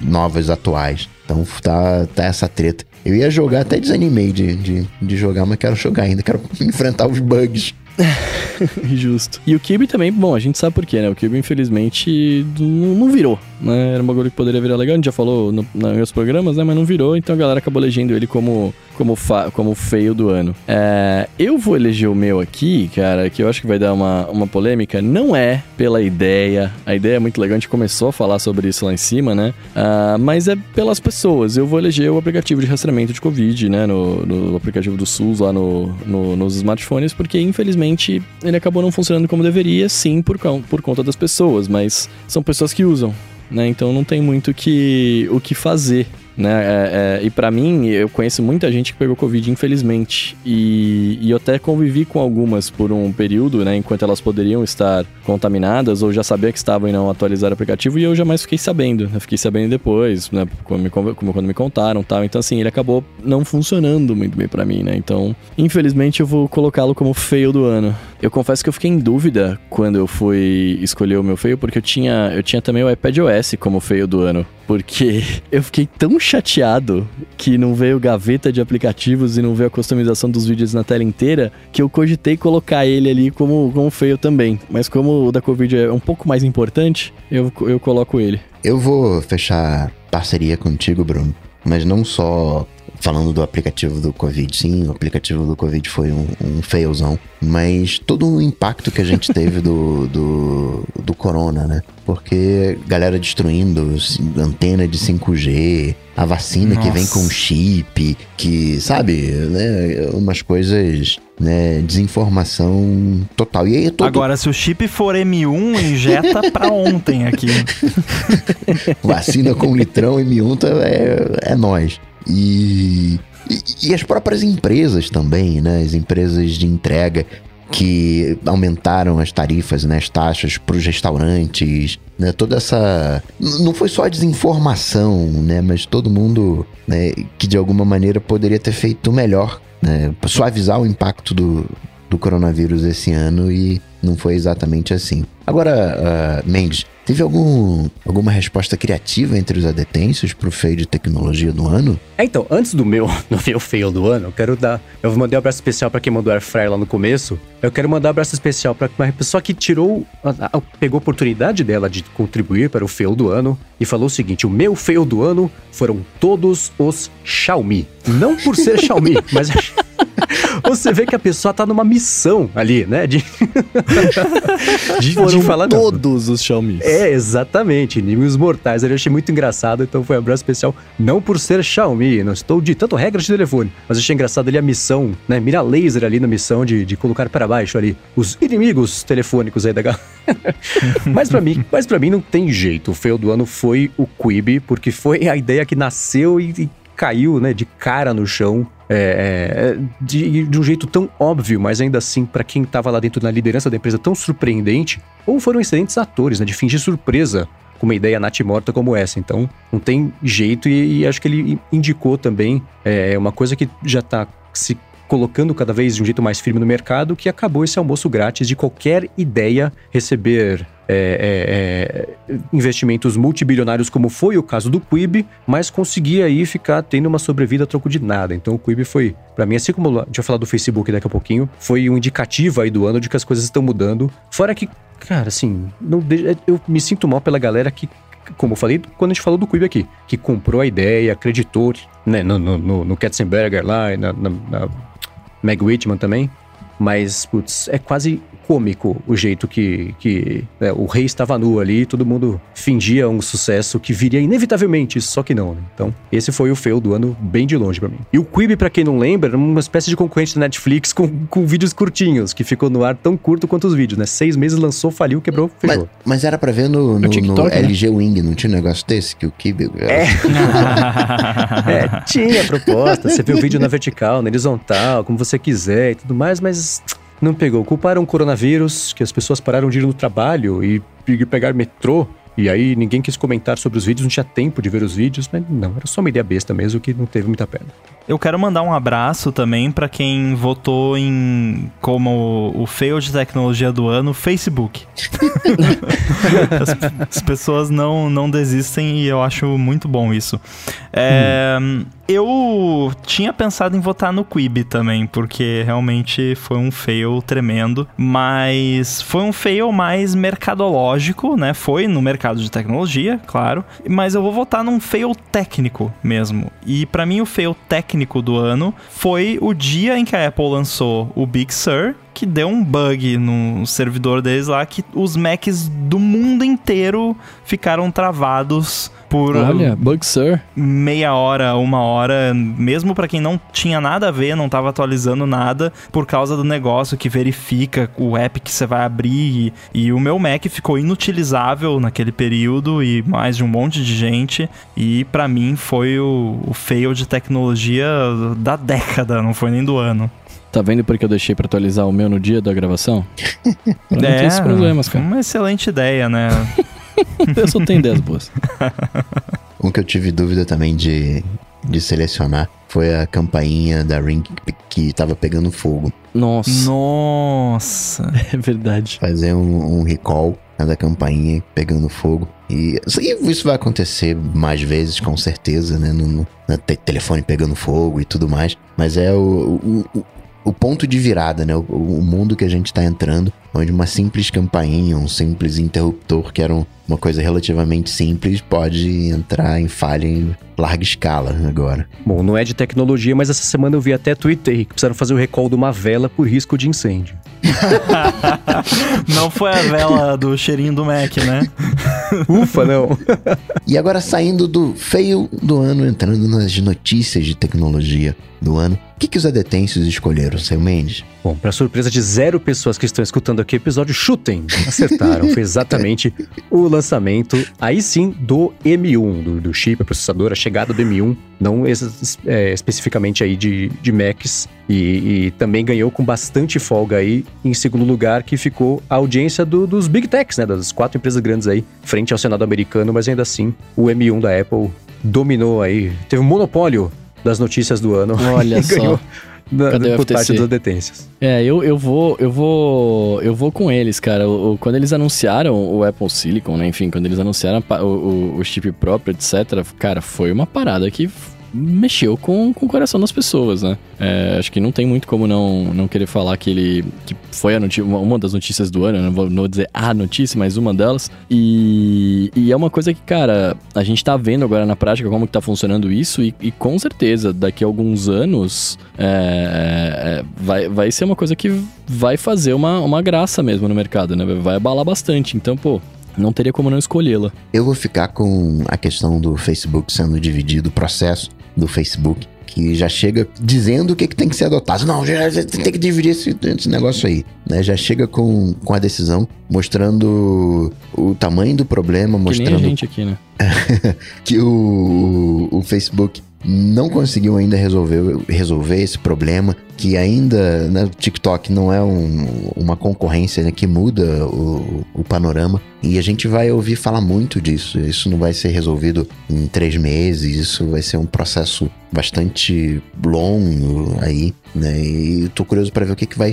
novas, atuais. Então tá, tá essa treta. Eu ia jogar, até desanimei de, de, de jogar, mas quero jogar ainda, quero enfrentar os bugs. Justo. E o Kirby também, bom, a gente sabe por quê, né? O Kirby, infelizmente, não, virou, né? Era um bagulho que poderia virar legal, a gente já falou no, nos meus programas, né? Mas não virou, então a galera acabou elegendo ele como, como, fa- como feio do ano. É, eu vou eleger o meu aqui, cara, que eu acho que vai dar uma, uma polêmica. Não é pela ideia, a ideia é muito legal, a gente começou a falar sobre isso lá em cima, né? Ah, mas é pelas pessoas. Eu vou eleger o aplicativo de rastreamento de Covid, né? No, no aplicativo do SUS lá no, no- nos smartphones, porque infelizmente ele acabou não funcionando como deveria, sim, por, por conta das pessoas, mas são pessoas que usam, né? Então não tem muito que, o que fazer. Né? É, é, e pra mim, eu conheço muita gente que pegou Covid, infelizmente. E, e eu até convivi com algumas por um período, né? Enquanto elas poderiam estar contaminadas, ou já sabia que estavam e não atualizaram o aplicativo, e eu jamais fiquei sabendo. Eu fiquei sabendo depois, né? Quando me, como quando me contaram tal. Então, assim, ele acabou não funcionando muito bem pra mim, né? Então, infelizmente, eu vou colocá-lo como feio do ano. Eu confesso que eu fiquei em dúvida quando eu fui escolher o meu feio, porque eu tinha, eu tinha também o iPad OS como feio do ano. Porque eu fiquei tão chateado que não veio gaveta de aplicativos e não veio a customização dos vídeos na tela inteira, que eu cogitei colocar ele ali como, como feio também. Mas como o da Covid é um pouco mais importante, eu, eu coloco ele. Eu vou fechar parceria contigo, Bruno. Mas não só falando do aplicativo do Covid. Sim, o aplicativo do Covid foi um, um failzão. Mas todo o impacto que a gente teve do, do, do Corona, né? Porque galera destruindo antena de 5G, a vacina que vem com Nossa. chip, que, sabe, né? Umas coisas, né? Desinformação total. E aí todo Agora, se o chip for M1, injeta pra ontem aqui. Vacina com litrão M1 tá- é, é nós. E, e, e as próprias empresas também, né? As empresas de entrega que aumentaram as tarifas, né? As taxas para os restaurantes, né? Toda essa... Não foi só a desinformação, né? Mas todo mundo né? que de alguma maneira poderia ter feito melhor, né? Suavizar o impacto do, do coronavírus esse ano e não foi exatamente assim. Agora, ah, Mendes, teve algum, alguma resposta criativa entre os adetêncios pro feio de tecnologia do ano? É, então, antes do meu, do meu fail do ano, eu quero dar. Eu mandei um abraço especial pra quem mandou air fryer lá no começo. Eu quero mandar um abraço especial pra uma pessoa que tirou. pegou a oportunidade dela de contribuir para o fail do ano e falou o seguinte: o meu fail do ano foram todos os Xiaomi. Não por ser Xiaomi, mas. Você vê que a pessoa tá numa missão ali, né? De, de, de falar. todos os Xiaomi. é, exatamente. Inimigos mortais. Eu achei muito engraçado, então foi um abraço especial. Não por ser Xiaomi, não estou ditando regras de telefone, mas achei engraçado ali a missão, né? Mira laser ali na missão de, de colocar para baixo ali os inimigos telefônicos aí da galera. mas para mim, mas para mim não tem jeito. O feio do ano foi o Quibi, porque foi a ideia que nasceu e, e caiu, né, de cara no chão. É, é, de, de um jeito tão óbvio, mas ainda assim, pra quem tava lá dentro na liderança da empresa, tão surpreendente, ou foram excelentes atores, né, de fingir surpresa com uma ideia natimorta como essa. Então, não tem jeito e, e acho que ele indicou também é, uma coisa que já tá se colocando cada vez de um jeito mais firme no mercado, que acabou esse almoço grátis de qualquer ideia receber é, é, é, investimentos multibilionários, como foi o caso do Quib, mas conseguia aí ficar tendo uma sobrevida a troco de nada. Então o Quib foi, pra mim, assim como a gente vai falar do Facebook daqui a pouquinho, foi um indicativo aí do ano de que as coisas estão mudando. Fora que, cara, assim, não de- eu me sinto mal pela galera que como eu falei quando a gente falou do Quib aqui, que comprou a ideia, acreditou né, no, no, no, no Katzenberger lá, e na, na, na Meg Whitman também. Mas, putz, é quase cômico o jeito que, que né, o rei estava nu ali, todo mundo fingia um sucesso que viria inevitavelmente, só que não, né? Então, esse foi o fail do ano bem de longe para mim. E o Quibi, para quem não lembra, era uma espécie de concorrente da Netflix com, com vídeos curtinhos, que ficou no ar tão curto quanto os vídeos, né? Seis meses lançou, faliu, quebrou, fechou. Mas, mas era pra ver no, no, TikTok, no né? LG Wing, não tinha um negócio desse? Que o Kibe. É. É, tinha proposta, você vê o vídeo na vertical, na horizontal, como você quiser e tudo mais, mas não pegou. Culparam o coronavírus, que as pessoas pararam de ir no trabalho e pegar metrô. E aí ninguém quis comentar sobre os vídeos, não tinha tempo de ver os vídeos, mas não, era só uma ideia besta mesmo que não teve muita pena. Eu quero mandar um abraço também pra quem votou em como o fail de tecnologia do ano, Facebook. as, as pessoas não, não desistem e eu acho muito bom isso. É, Eu tinha pensado em votar no Quibi também, porque realmente foi um fail tremendo, mas foi um fail mais mercadológico, né? Foi no mercado de tecnologia, claro, mas eu vou votar num fail técnico mesmo. E pra mim o fail técnico do ano foi o dia em que a Apple lançou o Big Sur, que deu um bug no servidor deles lá que os Macs do mundo inteiro ficaram travados por Olha, Bug Sur. meia hora, uma hora, mesmo pra quem não tinha nada a ver, não tava atualizando nada, por causa do negócio que verifica o app que você vai abrir. E, e o meu Mac ficou inutilizável naquele período e mais de um monte de gente. E pra mim foi o, o fail de tecnologia da década, não foi nem do ano. Tá vendo porque eu deixei pra atualizar o meu no dia da gravação? Pra não ter esses problemas, cara. Uma excelente ideia, né? Eu só tenho ideias boas. Um que eu tive dúvida também de, de selecionar foi a campainha da Ring que, tava pegando fogo. Nossa, Nossa. é verdade. Fazer um, um recall né, da campainha pegando fogo. E isso, isso vai acontecer mais vezes, com certeza, né? No, no- no te- telefone pegando fogo e tudo mais. Mas é o, o, o- o ponto de virada, né? O, o mundo que a gente tá entrando, onde uma simples campainha, um simples interruptor, que era um- uma coisa relativamente simples, pode entrar em falha em larga escala agora. Bom, não é de tecnologia, mas essa semana eu vi até Twitter que precisaram fazer o recall de uma vela por risco de incêndio. Não foi a vela do cheirinho do Mac, né? Ufa, não. E agora saindo do feio do ano, entrando nas notícias de tecnologia do ano, que, que os adetêncios escolheram, seu Mendes? Bom, para surpresa de zero pessoas que estão escutando aqui o episódio, chutem! Acertaram. Foi exatamente o lançamento, aí sim, do M1, do, do chip, processador, a chegada do M1, não é, especificamente aí de, de Macs. E, e também ganhou com bastante folga aí, em segundo lugar, que ficou a audiência do- dos Big Techs, né? Das quatro empresas grandes aí, frente ao Senado americano, mas ainda assim, o M1 da Apple dominou aí, teve um monopólio das notícias do ano. Olha só. ganhou na, Cadê por parte das adetências. É, eu, eu vou, eu vou, eu vou com eles, cara. O, o- quando eles anunciaram o Apple Silicon, né? Enfim, quando eles anunciaram o, o, chip próprio, etc. Cara, foi uma parada que mexeu com, com o coração das pessoas, né? É, acho que não tem muito como não, não querer falar que ele que foi a noti- uma, das notícias do ano. Não vou, não vou dizer a notícia, mas uma delas. E, e é uma coisa que, cara, a gente tá vendo agora na prática como que tá funcionando isso e, e com certeza daqui a alguns anos é, é, vai, vai ser uma coisa que vai fazer uma, uma graça mesmo no mercado, né? Vai abalar bastante. Então, pô, não teria como não escolhê-la. Eu vou ficar com a questão do Facebook sendo dividido, o processo do Facebook, que já chega dizendo o que, que tem que ser adotado. Não, já, já tem que dividir esse, esse negócio aí. Né? Já chega com, com a decisão, mostrando o tamanho do problema, Que nem a mostrando gente aqui, né? que o, o Facebook não conseguiu ainda resolver, resolver esse problema, que ainda né, o TikTok não é um- uma concorrência né, que muda o, o panorama. E a gente vai ouvir falar muito disso. Isso não vai ser resolvido em três meses, isso vai ser um processo bastante longo aí, né? E tô curioso para ver o que, que vai.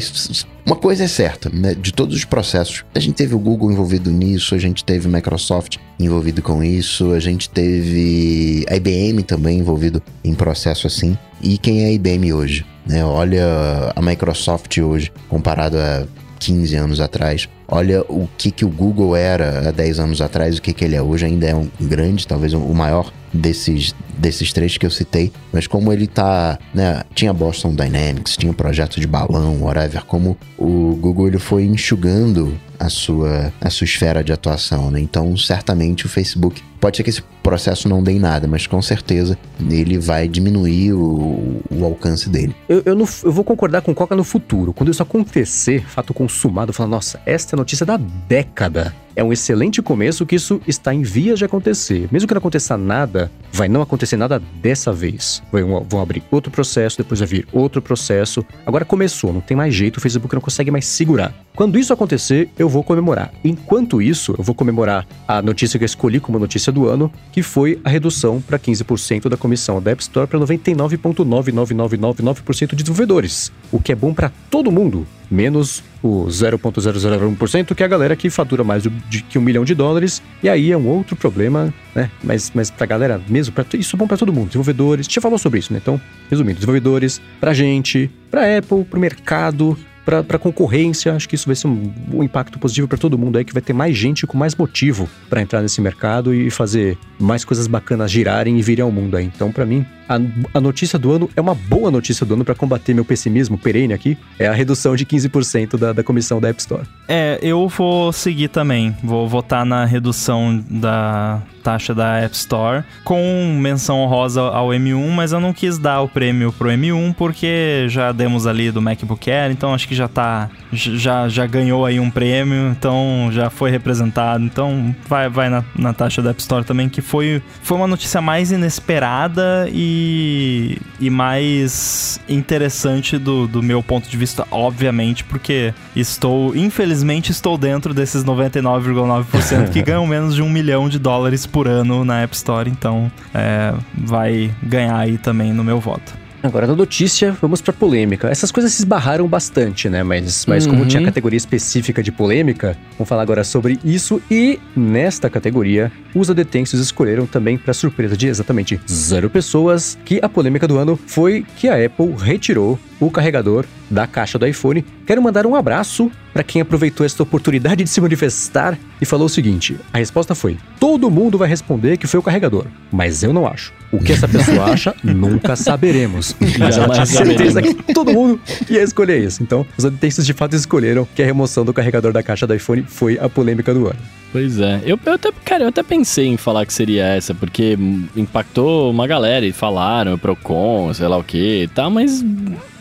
Uma coisa é certa, né? De todos os processos, a gente teve o Google envolvido nisso, a gente teve o Microsoft envolvido com isso, a gente teve a IBM também envolvido em processo assim. E quem é a IBM hoje? Né? Olha a Microsoft hoje, comparado a 15 anos atrás. Olha o que, que o Google era há 10 anos atrás, o que, que ele é hoje. Ainda é um grande, talvez o maior desses, desses três que eu citei, mas como ele tá, né, tinha Boston Dynamics, tinha projeto de balão, whatever, como o Google ele foi enxugando a sua, a sua esfera de atuação, né? Então, certamente o Facebook pode ser que esse processo não dê em nada, mas com certeza ele vai diminuir o, o alcance dele. Eu, eu, não, eu vou concordar com o Coca no futuro. Quando isso acontecer, fato consumado, falo, nossa, esta é notícia da década. É um excelente começo que isso está em vias de acontecer. Mesmo que não aconteça nada, vai não acontecer nada dessa vez. Vão, vão abrir outro processo, depois vai vir outro processo. Agora começou, não tem mais jeito, o Facebook não consegue mais segurar. Quando isso acontecer, eu vou comemorar. Enquanto isso, eu vou comemorar a notícia que eu escolhi como notícia do ano, que foi a redução para 15% da comissão da App Store para 99,99999% de desenvolvedores. O que é bom para todo mundo, menos o 0,001%, que é a galera que fatura mais de que um milhão de dólares, e aí é um outro problema, né? Mas, mas pra galera mesmo, pra, isso é bom para todo mundo. Desenvolvedores, a já falou sobre isso, né? Então, resumindo, desenvolvedores, pra gente, pra Apple, pro mercado, para concorrência. Acho que isso vai ser um, um impacto positivo para todo mundo aí, que vai ter mais gente com mais motivo para entrar nesse mercado e fazer mais coisas bacanas girarem e virem ao mundo aí. Então, para mim, a, a, notícia do ano é uma boa notícia do ano para combater meu pessimismo perene aqui. É a redução de 15% da, da comissão da App Store. É, eu vou seguir também. Vou votar na redução da taxa da App Store com menção honrosa ao M1, mas eu não quis dar o prêmio pro M1 porque já demos ali do MacBook Air, então acho que já tá já, já ganhou aí um prêmio, então já foi representado. Então vai, vai na, na taxa da App Store também, que foi, foi uma notícia mais inesperada e, e mais interessante do, do meu ponto de vista, obviamente, porque estou, infelizmente, estou dentro desses 99,9% que ganham menos de um milhão de dólares por ano na App Store, então é, vai ganhar aí também no meu voto. Agora, da notícia, vamos pra polêmica. Essas coisas se esbarraram bastante, né? Mas, mas uhum. como tinha categoria específica de polêmica, vamos falar agora sobre isso. E nesta categoria, os adetensos escolheram também, para surpresa de exatamente zero pessoas, que a polêmica do ano foi que a Apple retirou o carregador da caixa do iPhone. Quero mandar um abraço para quem aproveitou esta oportunidade de se manifestar e falou o seguinte: a resposta foi: todo mundo vai responder que foi o carregador, mas eu não acho. O que essa pessoa acha, nunca saberemos. Mas ela tinha certeza que todo mundo ia escolher isso. Então, os adetentes de fato escolheram que a remoção do carregador da caixa do iPhone foi a polêmica do ano. Pois é. Eu, eu até, cara, eu até pensei em falar que seria essa, porque impactou uma galera e falaram, Procon, sei lá o que e tal, mas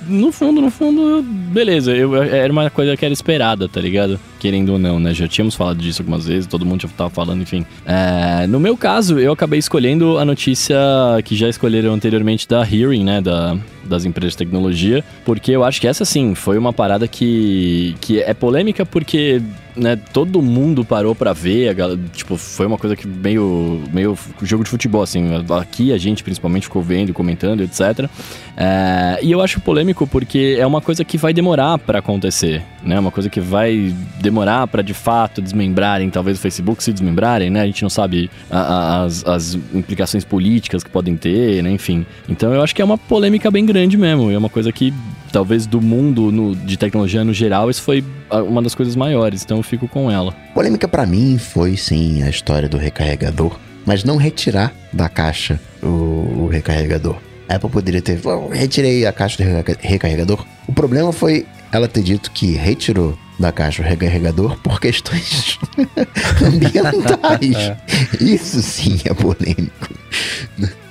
no fundo, no fundo, beleza. Eu, era uma coisa que era esperada, tá ligado? Querendo ou não, né? Já tínhamos falado disso algumas vezes, todo mundo já tava falando, enfim. É, no meu caso, eu acabei escolhendo a notícia que já escolheram anteriormente da Hearing, né? Da, das empresas de tecnologia, porque eu acho que essa sim foi uma parada que, que é polêmica porque né, todo mundo parou para ver, a, tipo, foi uma coisa que meio, meio jogo de futebol, assim, aqui a gente principalmente ficou vendo, comentando, etc. É, e eu acho polêmico porque é uma coisa que vai demorar para acontecer, né, uma coisa que vai demorar para de fato desmembrarem, talvez o Facebook se desmembrarem, né, a gente não sabe a, a, as, as implicações políticas que podem ter, né, enfim. Então eu acho que é uma polêmica bem grande mesmo, é uma coisa que talvez do mundo no, de tecnologia no geral, isso foi uma das coisas maiores, então eu fico com ela. Polêmica para mim foi sim a história do recarregador, mas não retirar da caixa o, o recarregador. A Apple poderia ter, oh, retirei a caixa do recarregador. O problema foi ela ter dito que retirou da caixa o recarregador por questões ambientais. Isso sim é polêmico.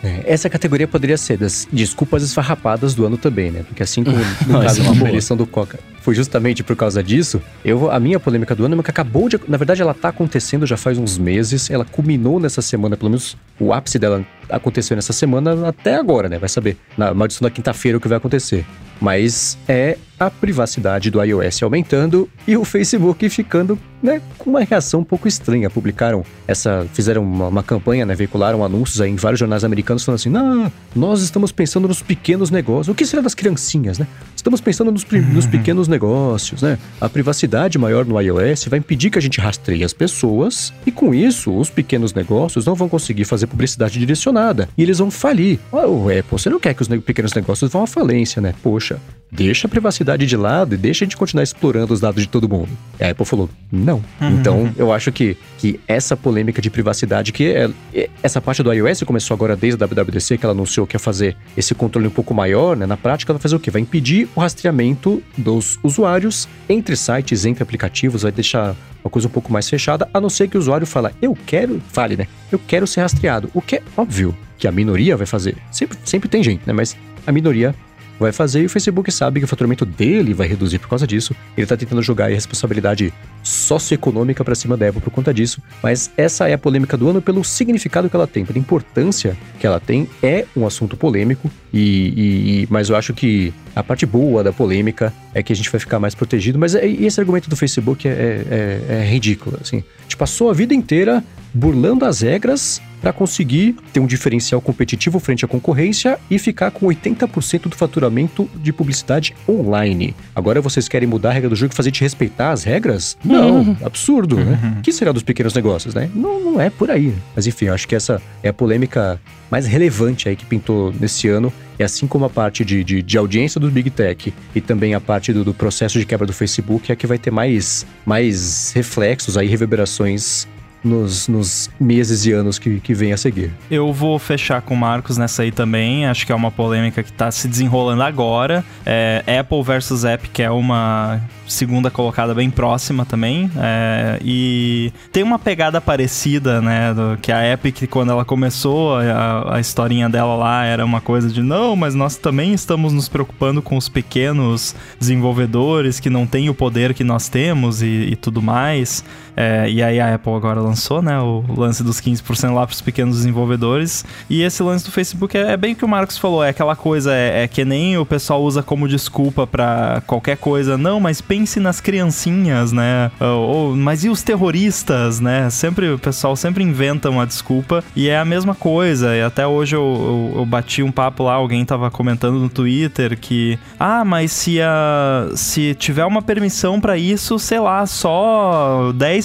É, essa categoria poderia ser das desculpas esfarrapadas do ano também, né? Porque assim como no caso da eleição do Coca foi justamente por causa disso, eu, a minha polêmica do ano é que acabou de. Na verdade, ela tá acontecendo já faz uns meses. Ela culminou nessa semana, pelo menos o ápice dela aconteceu nessa semana até agora, né? Vai saber. Na maldição da quinta-feira o que vai acontecer. Mas é a privacidade do iOS aumentando e o Facebook ficando né, com uma reação um pouco estranha. Publicaram essa. fizeram uma, uma campanha, né? Veicularam anúncios aí em vários jornais americanos falando assim: não, nós estamos pensando nos pequenos negócios. O que será das criancinhas, né? Estamos pensando nos, nos pequenos negócios, né? A privacidade maior no iOS vai impedir que a gente rastreie as pessoas e com isso os pequenos negócios não vão conseguir fazer publicidade direcionada e eles vão falir. Oh, Apple, você não quer que os pequenos negócios vão à falência, né? Poxa, deixa a privacidade de lado e deixa a gente continuar explorando os dados de todo mundo. E a Apple falou, não. Uhum. Então, eu acho que, que essa polêmica de privacidade, que é, é- essa parte do iOS começou agora desde a WWDC, que ela anunciou que ia fazer esse controle um pouco maior, né? Na prática, ela vai fazer o quê? Vai impedir o rastreamento dos usuários entre sites, entre aplicativos, vai deixar uma coisa um pouco mais fechada, a não ser que o usuário fale, eu quero, fale, né? Eu quero ser rastreado. O que é óbvio que a minoria vai fazer. Sempre, sempre tem gente, né? Mas a minoria vai fazer e o Facebook sabe que o faturamento dele vai reduzir por causa disso. Ele tá tentando jogar a responsabilidade socioeconômica pra cima da Apple por conta disso. Mas essa é a polêmica do ano pelo significado que ela tem, pela importância que ela tem. É um assunto polêmico, e, e- e- mas eu acho que a parte boa da polêmica é que a gente vai ficar mais protegido. Mas é- esse argumento do Facebook é, é- é- é ridículo, assim. A gente passou a vida inteira burlando as regras para conseguir ter um diferencial competitivo frente à concorrência e ficar com 80% do faturamento de publicidade online. Agora vocês querem mudar a regra do jogo e fazer te respeitar as regras? Não, absurdo, né? O que será dos pequenos negócios, né? Não, não é por aí. Mas enfim, acho que essa é a polêmica mais relevante aí que pintou nesse ano. E assim como a parte de, de, de audiência do Big Tech e também a parte do, do processo de quebra do Facebook, é a que vai ter mais, mais reflexos aí, reverberações nos, nos meses e anos que, que vem a seguir. Eu vou fechar com o Marcos nessa aí também. Acho que é uma polêmica que tá se desenrolando agora. É, Apple versus App, que é uma segunda colocada bem próxima também. É, e tem uma pegada parecida, né? do- que a Epic, quando ela começou, a, a historinha dela lá era uma coisa de não, mas nós também estamos nos preocupando com os pequenos desenvolvedores que não têm o poder que nós temos e, e tudo mais. É, e aí a Apple agora lançou, né, o lance dos 15% lá para os pequenos desenvolvedores. E esse lance do Facebook é, é bem o que o Marcos falou, é aquela coisa, é, é que nem o pessoal usa como desculpa para qualquer coisa. Não, mas pense nas criancinhas, né? Ou, ou, mas e os terroristas, né? Sempre o pessoal sempre inventa uma desculpa e é a mesma coisa. E até hoje eu, eu, eu bati um papo lá, alguém tava comentando no Twitter que ah, mas se a se tiver uma permissão para isso, sei lá, só 10%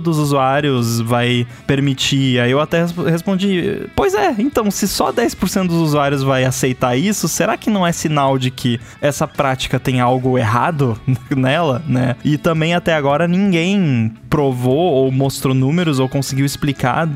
dos usuários vai permitir. Aí eu até res- respondi: Pois é, então, se só 10% dos usuários vai aceitar isso, será que não é sinal de que essa prática tem algo errado nela, né? E também até agora ninguém provou ou mostrou números ou conseguiu explicar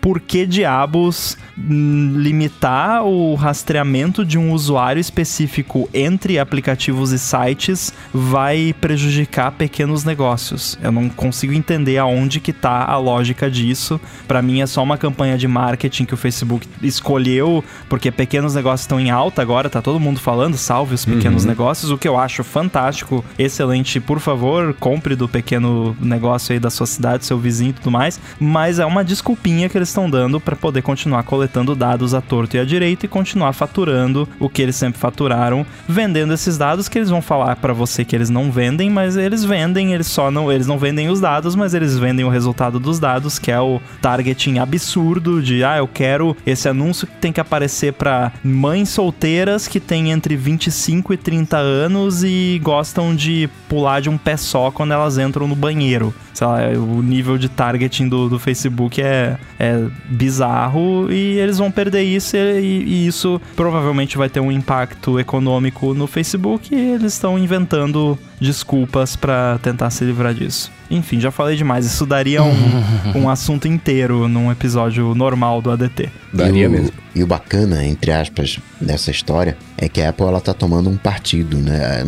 por que diabos hum, limitar o rastreamento de um usuário específico entre aplicativos e sites vai prejudicar pequenos negócios. Eu não consigo entender aonde que tá a lógica disso. Para mim é só uma campanha de marketing que o Facebook escolheu porque pequenos negócios estão em alta agora, tá todo mundo falando, salve os pequenos negócios, o que eu acho fantástico, excelente. Por favor, compre do pequeno negócio aí da sua cidade, seu vizinho e tudo mais, mas é uma desculpinha que eles estão dando para poder continuar coletando dados à torto e à direito e continuar faturando o que eles sempre faturaram, vendendo esses dados que eles vão falar para você que eles não vendem, mas eles vendem, eles só não, eles não vendem os dados, mas eles vendem o resultado dos dados, que é o targeting absurdo de, ah, eu quero esse anúncio que tem que aparecer para mães solteiras que têm entre 25 e 30 anos e gostam de pular de um pé só quando elas entram no banheiro. Sei lá, o nível de targeting do, do Facebook é, é bizarro e eles vão perder isso e, e isso provavelmente vai ter um impacto econômico no Facebook e eles estão inventando desculpas para tentar se livrar disso. Enfim, já falei demais. Isso daria um, um assunto inteiro num episódio normal do ADT. Daria e o, mesmo. E o bacana, entre aspas, dessa história é que a Apple ela tá tomando um partido, né?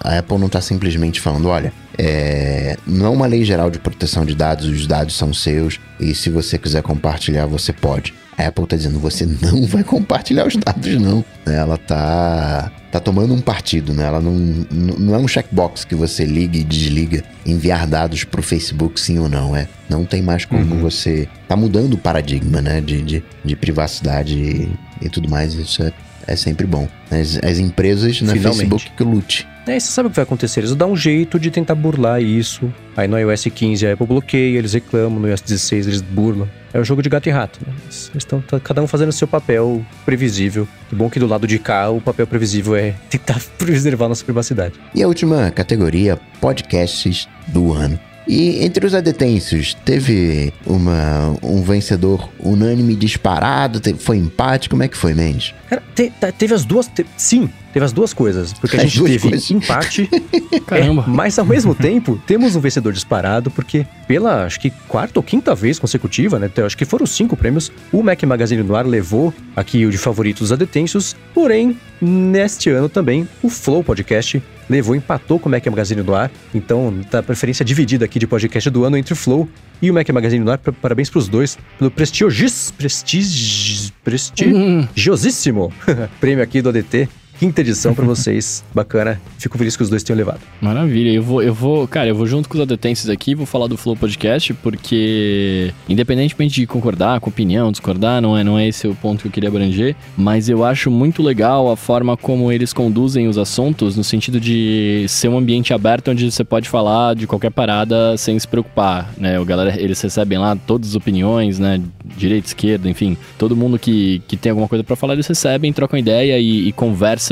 A Apple não tá simplesmente falando, olha, é, não é uma lei geral de proteção de dados, os dados são seus e se você quiser compartilhar, você pode. A Apple tá dizendo, você não vai compartilhar os dados, não. Ela tá, tá tomando um partido, né? Ela não, não é um checkbox que você liga e desliga, enviar dados pro Facebook sim ou não, é. Não tem mais como Uhum. você... Tá mudando o paradigma, né? De, de, de privacidade e, e tudo mais, isso é, é sempre bom. As, as empresas na Finalmente. Facebook que lute. É, você sabe o que vai acontecer? Eles dão um jeito de tentar burlar isso. Aí no iOS 15 a Apple bloqueia, eles reclamam, no iOS 16 eles burlam. É um jogo de gato e rato, né? Eles estão tá- cada um fazendo o seu papel previsível. Que bom que do lado de cá o papel previsível é tentar preservar nossa privacidade. E a última categoria, podcasts do ano. E entre os adetêncios, teve uma, um vencedor unânime disparado? Te- Foi empate? Como é que foi, Mendes? Cara, te- te- teve as duas. te- sim, teve as duas coisas. Porque a gente teve coisas. empate, Caramba. é, mas ao mesmo tempo, temos um vencedor disparado, porque pela, acho que quarta ou quinta vez consecutiva, né? Então, acho que foram cinco prêmios. O Mac Magazine no ar levou aqui o de favoritos dos adetensos. Porém, neste ano também, o Flow Podcast levou, empatou com o Mac Magazine no ar. Então, tá a preferência dividida aqui de podcast do ano entre o Flow e o Mac Magazine no ar. Pa- Parabéns pros dois pelo prestigis, prestig, prestigiosíssimo prêmio aqui do ADT. Quinta edição pra vocês. Bacana. Fico feliz que os dois tenham levado. Maravilha, eu vou, eu vou, cara, eu vou junto com os adetenses aqui, vou falar do Flow Podcast, porque independentemente de concordar com opinião, discordar, não é, não é esse o ponto que eu queria abranger, mas eu acho muito legal a forma como eles conduzem os assuntos, no sentido de ser um ambiente aberto onde você pode falar de qualquer parada sem se preocupar, né? O galera, eles recebem lá todas as opiniões, né? Direita, esquerda, enfim, todo mundo que, que tem alguma coisa pra falar, eles recebem, trocam ideia e, e conversam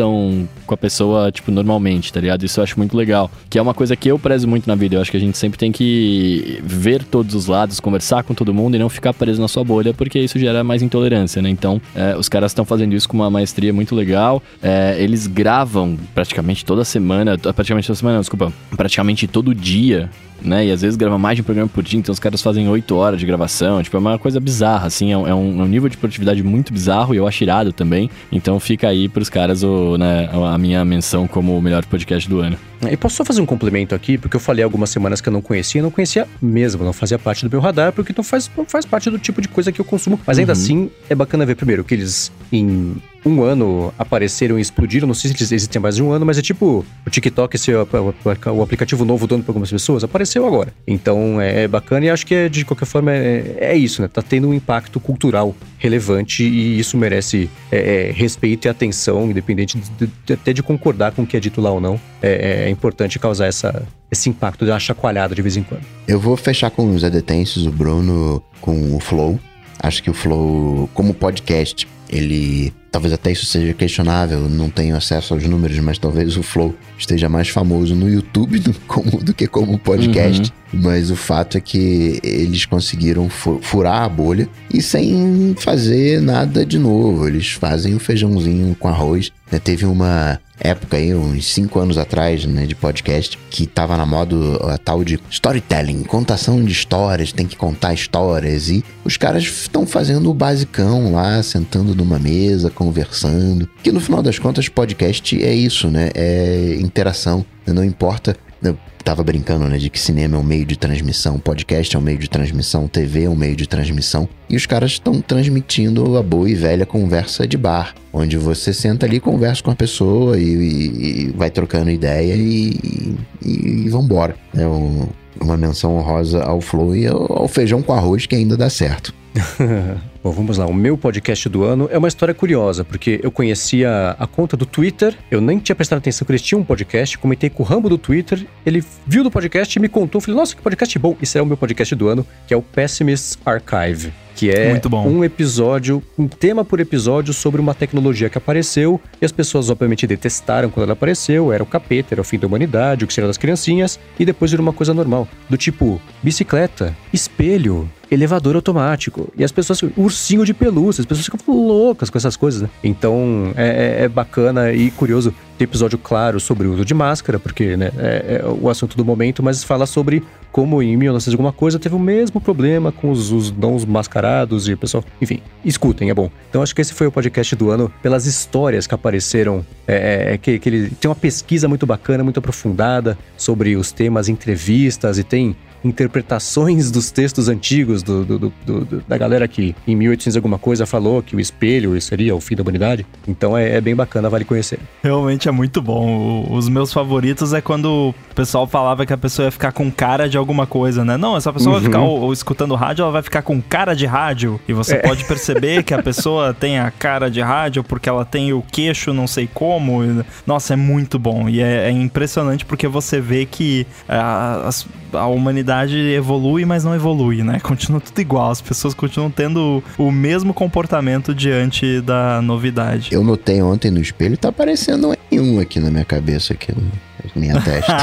com a pessoa, tipo, normalmente, tá ligado? Isso eu acho muito legal. Que é uma coisa que eu prezo muito na vida. Eu acho que a gente sempre tem que ver todos os lados, conversar com todo mundo e não ficar preso na sua bolha, porque isso gera mais intolerância, né? Então, é, os caras estão fazendo isso com uma maestria muito legal. É, eles gravam praticamente toda semana, praticamente toda semana, não, desculpa, praticamente todo dia né? E às vezes grava mais de um programa por dia, então os caras fazem oito horas de gravação. Tipo, é uma coisa bizarra, assim. É um, é um- é um nível de produtividade muito bizarro e eu acho irado também. Então fica aí pros caras o, né, a minha menção como o melhor podcast do ano. E posso só fazer um complemento aqui, porque eu falei algumas semanas que eu não conhecia, não conhecia mesmo, não fazia parte do meu radar, porque não faz, não faz parte do tipo de coisa que eu consumo. Mas ainda assim, é bacana ver primeiro que eles, em um ano, apareceram e explodiram. Não sei se eles existem mais de um ano, mas é tipo o TikTok ser o, aplicativo novo do ano para algumas pessoas, apareceu agora. Então é bacana e acho que é, de qualquer forma é, é isso, né? Tá tendo um impacto cultural relevante e isso merece é, é, respeito e atenção, independente de, de- até de concordar com o que é dito lá ou não. É, é importante causar essa, esse impacto de uma chacoalhada de vez em quando. Eu vou fechar com os adetenses, o Bruno com o Flow. Acho que o Flow, como podcast, ele. Talvez até isso seja questionável, não tenho acesso aos números, mas talvez o Flow esteja mais famoso no YouTube do, como- do que como podcast. Mas o fato é que eles conseguiram fu- furar a bolha e sem fazer nada de novo. Eles fazem o feijãozinho com arroz. Né? Teve uma época aí, uns cinco anos atrás, né, de podcast, que tava na moda a tal de storytelling, contação de histórias, tem que contar histórias. E os caras estão fazendo o basicão lá, sentando numa mesa, conversando. Que no final das contas, podcast é isso, né? É interação. Não importa. Eu tava brincando, né, de que cinema é um meio de transmissão, podcast é um meio de transmissão, TV é um meio de transmissão. E os caras estão transmitindo a boa e velha conversa de bar, onde você senta ali, conversa com a pessoa e, e- e vai trocando ideia e, e, e vambora. É um- uma menção honrosa ao Flow e ao, ao feijão com arroz que ainda dá certo. Bom, vamos lá. O meu podcast do ano é uma história curiosa, porque eu conhecia a conta do Twitter, eu nem tinha prestado atenção que eles tinham um podcast, comentei com o Rambo do Twitter, ele viu do podcast e me contou, falei, nossa, que podcast bom. Esse é o meu podcast do ano, que é o Pessimist Archive. Que é Muito bom. um episódio, um tema por episódio sobre uma tecnologia que apareceu e as pessoas obviamente detestaram quando ela apareceu, era o capeta, era o fim da humanidade, o que seria das criancinhas, e depois virou uma coisa normal. Do tipo, bicicleta, espelho, elevador automático. E as pessoas, ursinho de pelúcia, as pessoas ficam loucas com essas coisas, né? Então é, é- é bacana e curioso ter episódio claro sobre o uso de máscara, porque né, é, é o assunto do momento, mas fala sobre como em 1900 alguma coisa teve o mesmo problema com os, os mascarados e o pessoal. Enfim, escutem, é bom. Então acho que esse foi o podcast do ano pelas histórias que apareceram. É, é, que, que ele tem uma pesquisa muito bacana, muito aprofundada sobre os temas, entrevistas e tem interpretações dos textos antigos do, do- do- do- da galera que em 1800 alguma coisa falou que o espelho seria o fim da humanidade. Então é, é bem bacana, vale conhecer. Realmente é muito bom. O- os meus favoritos é quando o pessoal falava que a pessoa ia ficar com cara de alguma coisa, né? Não, essa pessoa vai ficar ou, ou escutando rádio, ela vai ficar com cara de rádio. E você pode perceber que a pessoa tem a cara de rádio porque ela tem o queixo não sei como. Nossa, é muito bom. E é, é impressionante porque você vê que a, as- a humanidade evolui, mas não evolui, né? Continua tudo igual. As pessoas continuam tendo o mesmo comportamento diante da novidade. Eu notei ontem no espelho, tá aparecendo um aqui na minha cabeça, aqui na minha testa.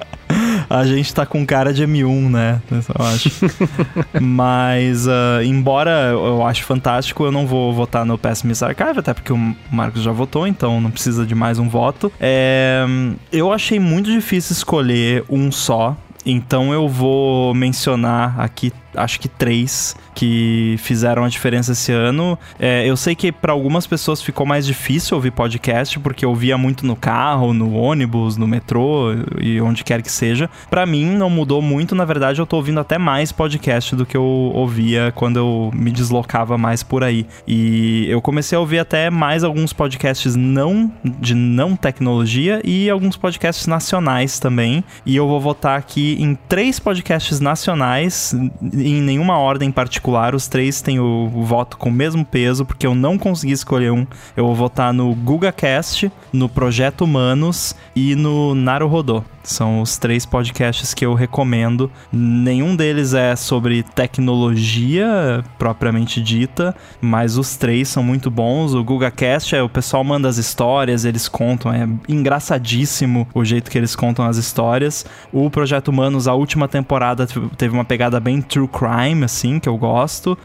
a gente tá com cara de M1, né? Eu acho. Mas, uh, embora eu acho fantástico, eu não vou votar no Pessimist Archive, até porque o Marcos já votou, então não precisa de mais um voto. É, eu achei muito difícil escolher um só. Então eu vou mencionar aqui acho que três que fizeram a diferença esse ano. É, eu sei que para algumas pessoas ficou mais difícil ouvir podcast, porque eu ouvia muito no carro, no ônibus, no metrô e onde quer que seja. Para mim, não mudou muito. Na verdade, eu tô ouvindo até mais podcast do que eu ouvia quando eu me deslocava mais por aí. E eu comecei a ouvir até mais alguns podcasts não de não tecnologia e alguns podcasts nacionais também. E eu vou votar aqui em três podcasts nacionais em nenhuma ordem particular, os três têm o, o, voto com o mesmo peso, porque eu não consegui escolher um. Eu vou votar no GugaCast, no Projeto Humanos e no Naruhodô. São os três podcasts que eu recomendo. Nenhum deles é sobre tecnologia propriamente dita, mas os três são muito bons. O GugaCast é o pessoal manda as histórias, eles contam, é engraçadíssimo o jeito que eles contam as histórias. O Projeto Humanos, a última temporada teve uma pegada bem true crime, assim, que eu gosto.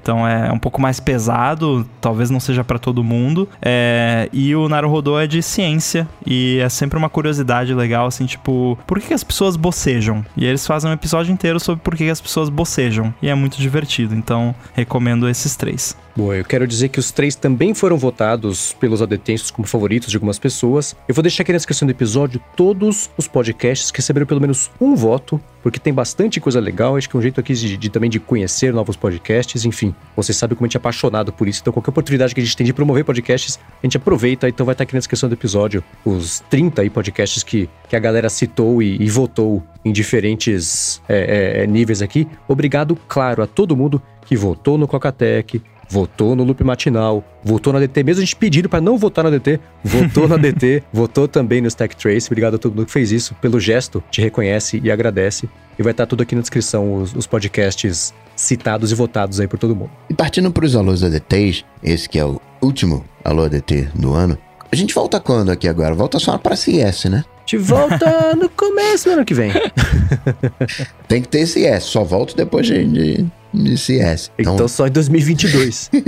Então é um pouco mais pesado, talvez não seja para todo mundo. É... E o Naruhodô é de ciência e é sempre uma curiosidade legal, assim, tipo por que, que as pessoas bocejam? E eles fazem um episódio inteiro sobre por que, que as pessoas bocejam. E é muito divertido, então recomendo esses três. Bom, eu quero dizer que os três também foram votados pelos adetensos como favoritos de algumas pessoas. Eu vou deixar aqui na descrição do episódio todos os podcasts que receberam pelo menos um voto, porque tem bastante coisa legal. Acho que é um jeito aqui de, de também de conhecer novos podcasts. Enfim, você sabe como a gente é apaixonado por isso. Então, qualquer oportunidade que a gente tem de promover podcasts, a gente aproveita. Então, vai estar aqui na descrição do episódio os 30 aí podcasts que, que a galera citou e, e votou em diferentes é, é, níveis aqui. Obrigado, claro, a todo mundo que votou no Cocatec, votou no loop matinal, votou na DT, mesmo a gente pedindo para não votar na DT, votou na DT, votou também no Stack Trace. Obrigado a todo mundo que fez isso, pelo gesto, te reconhece e agradece. E vai estar tudo aqui na descrição, os, os podcasts citados e votados aí por todo mundo. E partindo para os alôs ADTs, esse que é o último alô ADT do ano, a gente volta quando aqui agora? Volta só para CS, né? A gente volta no começo do ano que vem. Tem que ter CS, só volto depois de, de de CS. Então, então só em 2022.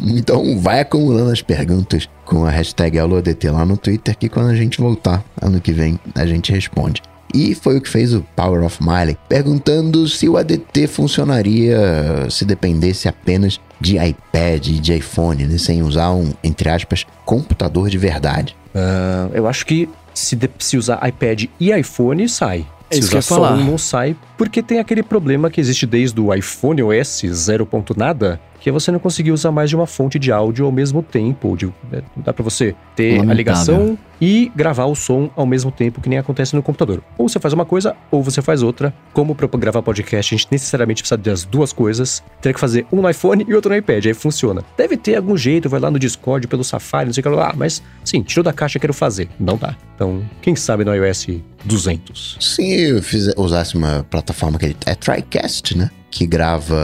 então vai acumulando as perguntas com a hashtag AloADT lá no Twitter que quando a gente voltar ano que vem a gente responde. E foi o que fez o Power of Miley, perguntando se o ADT funcionaria se dependesse apenas de iPad e de iPhone, né, sem usar um, entre aspas, computador de verdade. Uh, eu acho que se, de, se usar iPad e iPhone, sai. É isso que eu falar. não sai, porque tem aquele problema que existe desde o iPhone OS 0. nada, que é você não conseguir usar mais de uma fonte de áudio ao mesmo tempo. De, né, dá para você ter Lamentável. a ligação e gravar o som ao mesmo tempo que nem acontece no computador. Ou você faz uma coisa, ou você faz outra. Como para gravar podcast, a gente necessariamente precisa das duas coisas. Teria que fazer um no iPhone e outro no iPad, aí funciona. Deve ter algum jeito, vai lá no Discord, pelo Safari, não sei o que lá. Ah, mas sim, tirou da caixa, quero fazer. Não dá. Então, quem sabe no iOS 200? Se eu fizer, usasse uma plataforma que é TriCast, né? Que grava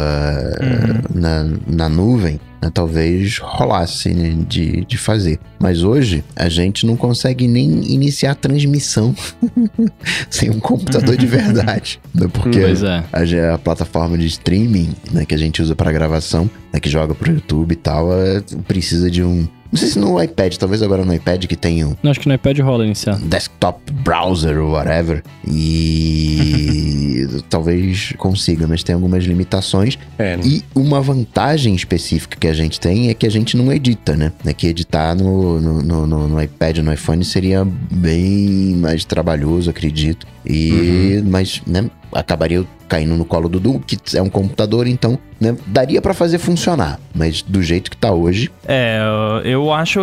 uhum. na, na nuvem, né, talvez rolasse de, de fazer. Mas hoje a gente não consegue nem iniciar a transmissão sem um computador de verdade. Né, porque é. a, a, plataforma de streaming né, que a gente usa para gravação, né, que joga pro YouTube e tal, é, precisa de um não sei se no iPad, talvez agora no iPad que tem um. Não, acho que no iPad rola iniciar. Desktop browser ou whatever. E talvez consiga, mas tem algumas limitações. É, né? E uma vantagem específica que a gente tem é que a gente não edita, né? É que editar no, no, no, no iPad, no iPhone seria bem mais trabalhoso, acredito. E, uhum. mas, né, acabaria caindo no colo do Du, que é um computador, então né, daria para fazer funcionar, mas do jeito que tá hoje. É, eu acho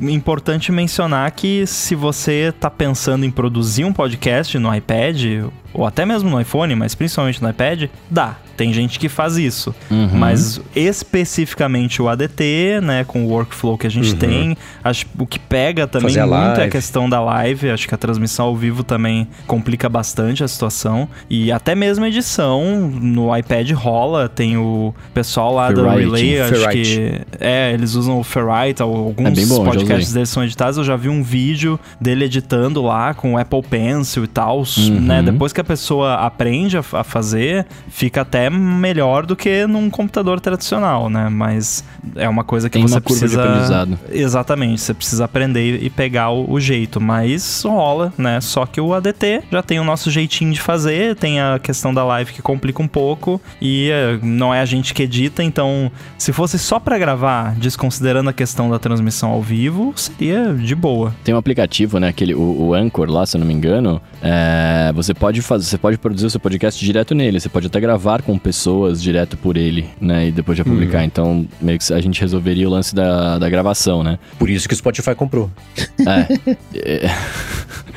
importante mencionar que se você tá pensando em produzir um podcast no iPad ou até mesmo no iPhone, mas principalmente no iPad, dá. Tem gente que faz isso. Uhum. Mas especificamente o ADT, né, com o workflow que a gente tem, acho o que pega também Fazer a muito é a questão da live. Acho que a transmissão ao vivo também complica bastante a situação. E até mesmo a edição no iPad rola. Tem o pessoal lá do Ferrite, Relay, acho Ferrite. que. É, eles usam o Ferrite, alguns É bom, podcasts deles são editados. Eu já vi um vídeo dele editando lá com o Apple Pencil e tal. Uhum. Né? Depois que a pessoa aprende a, a fazer, fica até melhor do que num computador tradicional, né? Mas é uma coisa que Tem você uma curva de precisa. aprendizado. Exatamente, você precisa aprender e pegar o, o jeito, mas rola, né? Só que o ADT já tem o nosso jeitinho de fazer, tem a questão da live que complica um pouco e eh, não é a gente que edita, então se fosse só pra gravar, desconsiderando a questão da transmissão ao vivo, seria de boa. Tem um aplicativo, né? Aquele, o, o Anchor lá, se eu não me engano. é, você pode fazer, você pode produzir o seu podcast direto nele. Você pode até gravar com pessoas direto por ele, né? E depois já publicar. Então, meio que a gente resolveria o lance da, da gravação, né? Por isso que o Spotify comprou. É. É.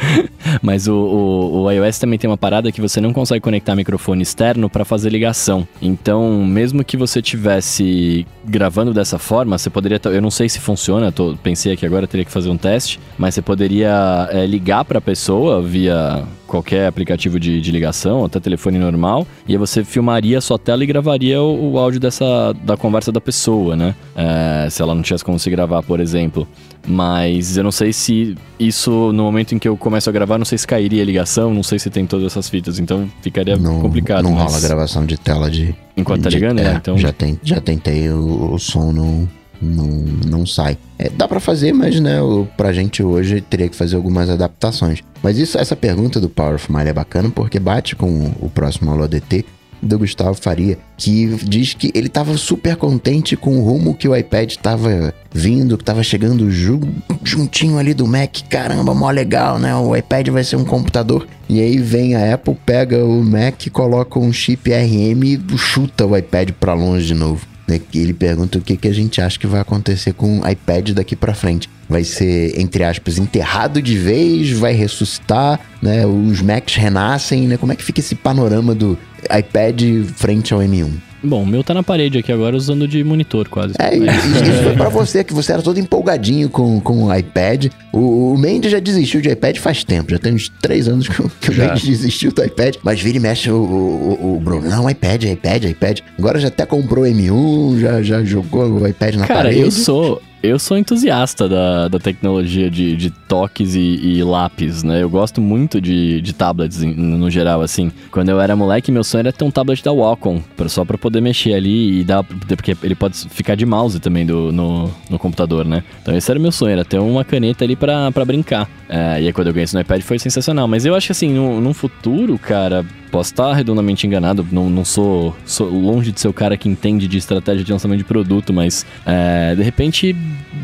Mas o, o, o iOS também tem uma parada que você não consegue conectar microfone externo para fazer ligação. Então, mesmo que você tivesse gravando dessa forma, você poderia. Eu não sei se funciona, tô, pensei aqui agora, teria que fazer um teste, mas você poderia é, ligar para a pessoa via qualquer aplicativo de, de ligação, até telefone normal, e aí você filmaria a sua tela e gravaria o, o áudio dessa da conversa da pessoa, né? É, se ela não tivesse como se gravar, por exemplo. Mas eu não sei se isso, no momento em que eu começo a gravar, não sei se cairia a ligação, não sei se tem todas essas fitas, então ficaria Não, complicado. não mas rola gravação de tela de. Enquanto tá de- ligando, é, né? Então, Já, tem, já tentei, o, o som não, não, não sai. É, dá pra fazer, mas né, o, pra gente hoje teria que fazer algumas adaptações. Mas isso, essa pergunta do Power of Mile é bacana porque bate com o, o próximo Alô ADT do Gustavo Faria, que diz que ele tava super contente com o rumo que o iPad tava vindo, que tava chegando ju- juntinho ali do Mac. Caramba, mó legal, né? O iPad vai ser um computador. E aí vem a Apple, pega o Mac, coloca um chip RM e chuta o iPad pra longe de novo. Né? Ele pergunta o que, que a gente acha que vai acontecer com o iPad daqui pra frente. Vai ser, entre aspas, enterrado de vez, vai ressuscitar, né? Os Macs renascem, né? Como é que fica esse panorama do iPad frente ao M1? Bom, o meu tá na parede aqui agora usando de monitor quase. É, isso, isso foi pra você, que você era todo empolgadinho com, com o iPad. O, o Mendes já desistiu de iPad faz tempo, já tem uns três anos que, o- que o Já. Mendes desistiu do iPad. Mas vira e mexe o, o, o- Bruno. Não, iPad, iPad, iPad. Agora já até comprou M1, já, já jogou o iPad na Cara, parede. eu sou. Eu sou entusiasta da, da tecnologia de, de toques e, e lápis, né? Eu gosto muito de, de tablets no geral, assim. Quando eu era moleque, meu sonho era ter um tablet da Wacom, só pra poder mexer ali e dar. Porque ele pode ficar de mouse também do, no, no computador, né? Então esse era o meu sonho, era ter uma caneta ali pra, pra brincar. É, e aí quando eu ganhei isso no iPad foi sensacional. Mas eu acho que assim, num futuro, cara, posso estar redondamente enganado, não, não sou, sou longe de ser o cara que entende de estratégia de lançamento de produto, mas é, de repente,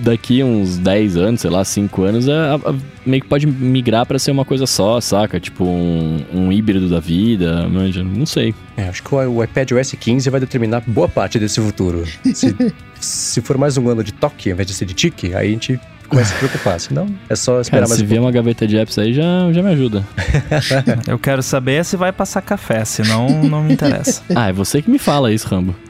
daqui uns 10 anos, sei lá, 5 anos, a- a- meio que pode migrar pra ser uma coisa só, saca? Tipo um, um híbrido da vida, manja, não sei. É, acho que o, o iPad OS 15 vai determinar boa parte desse futuro. Se, se for mais um ano de toque, ao invés de ser de tique, aí a gente começa a se preocupar. Senão, é só esperar Cara, mais se um vier uma gaveta de apps aí, já, já me ajuda. Eu quero saber se vai passar café, senão não me interessa. Ah, é você que me fala isso, Rambo.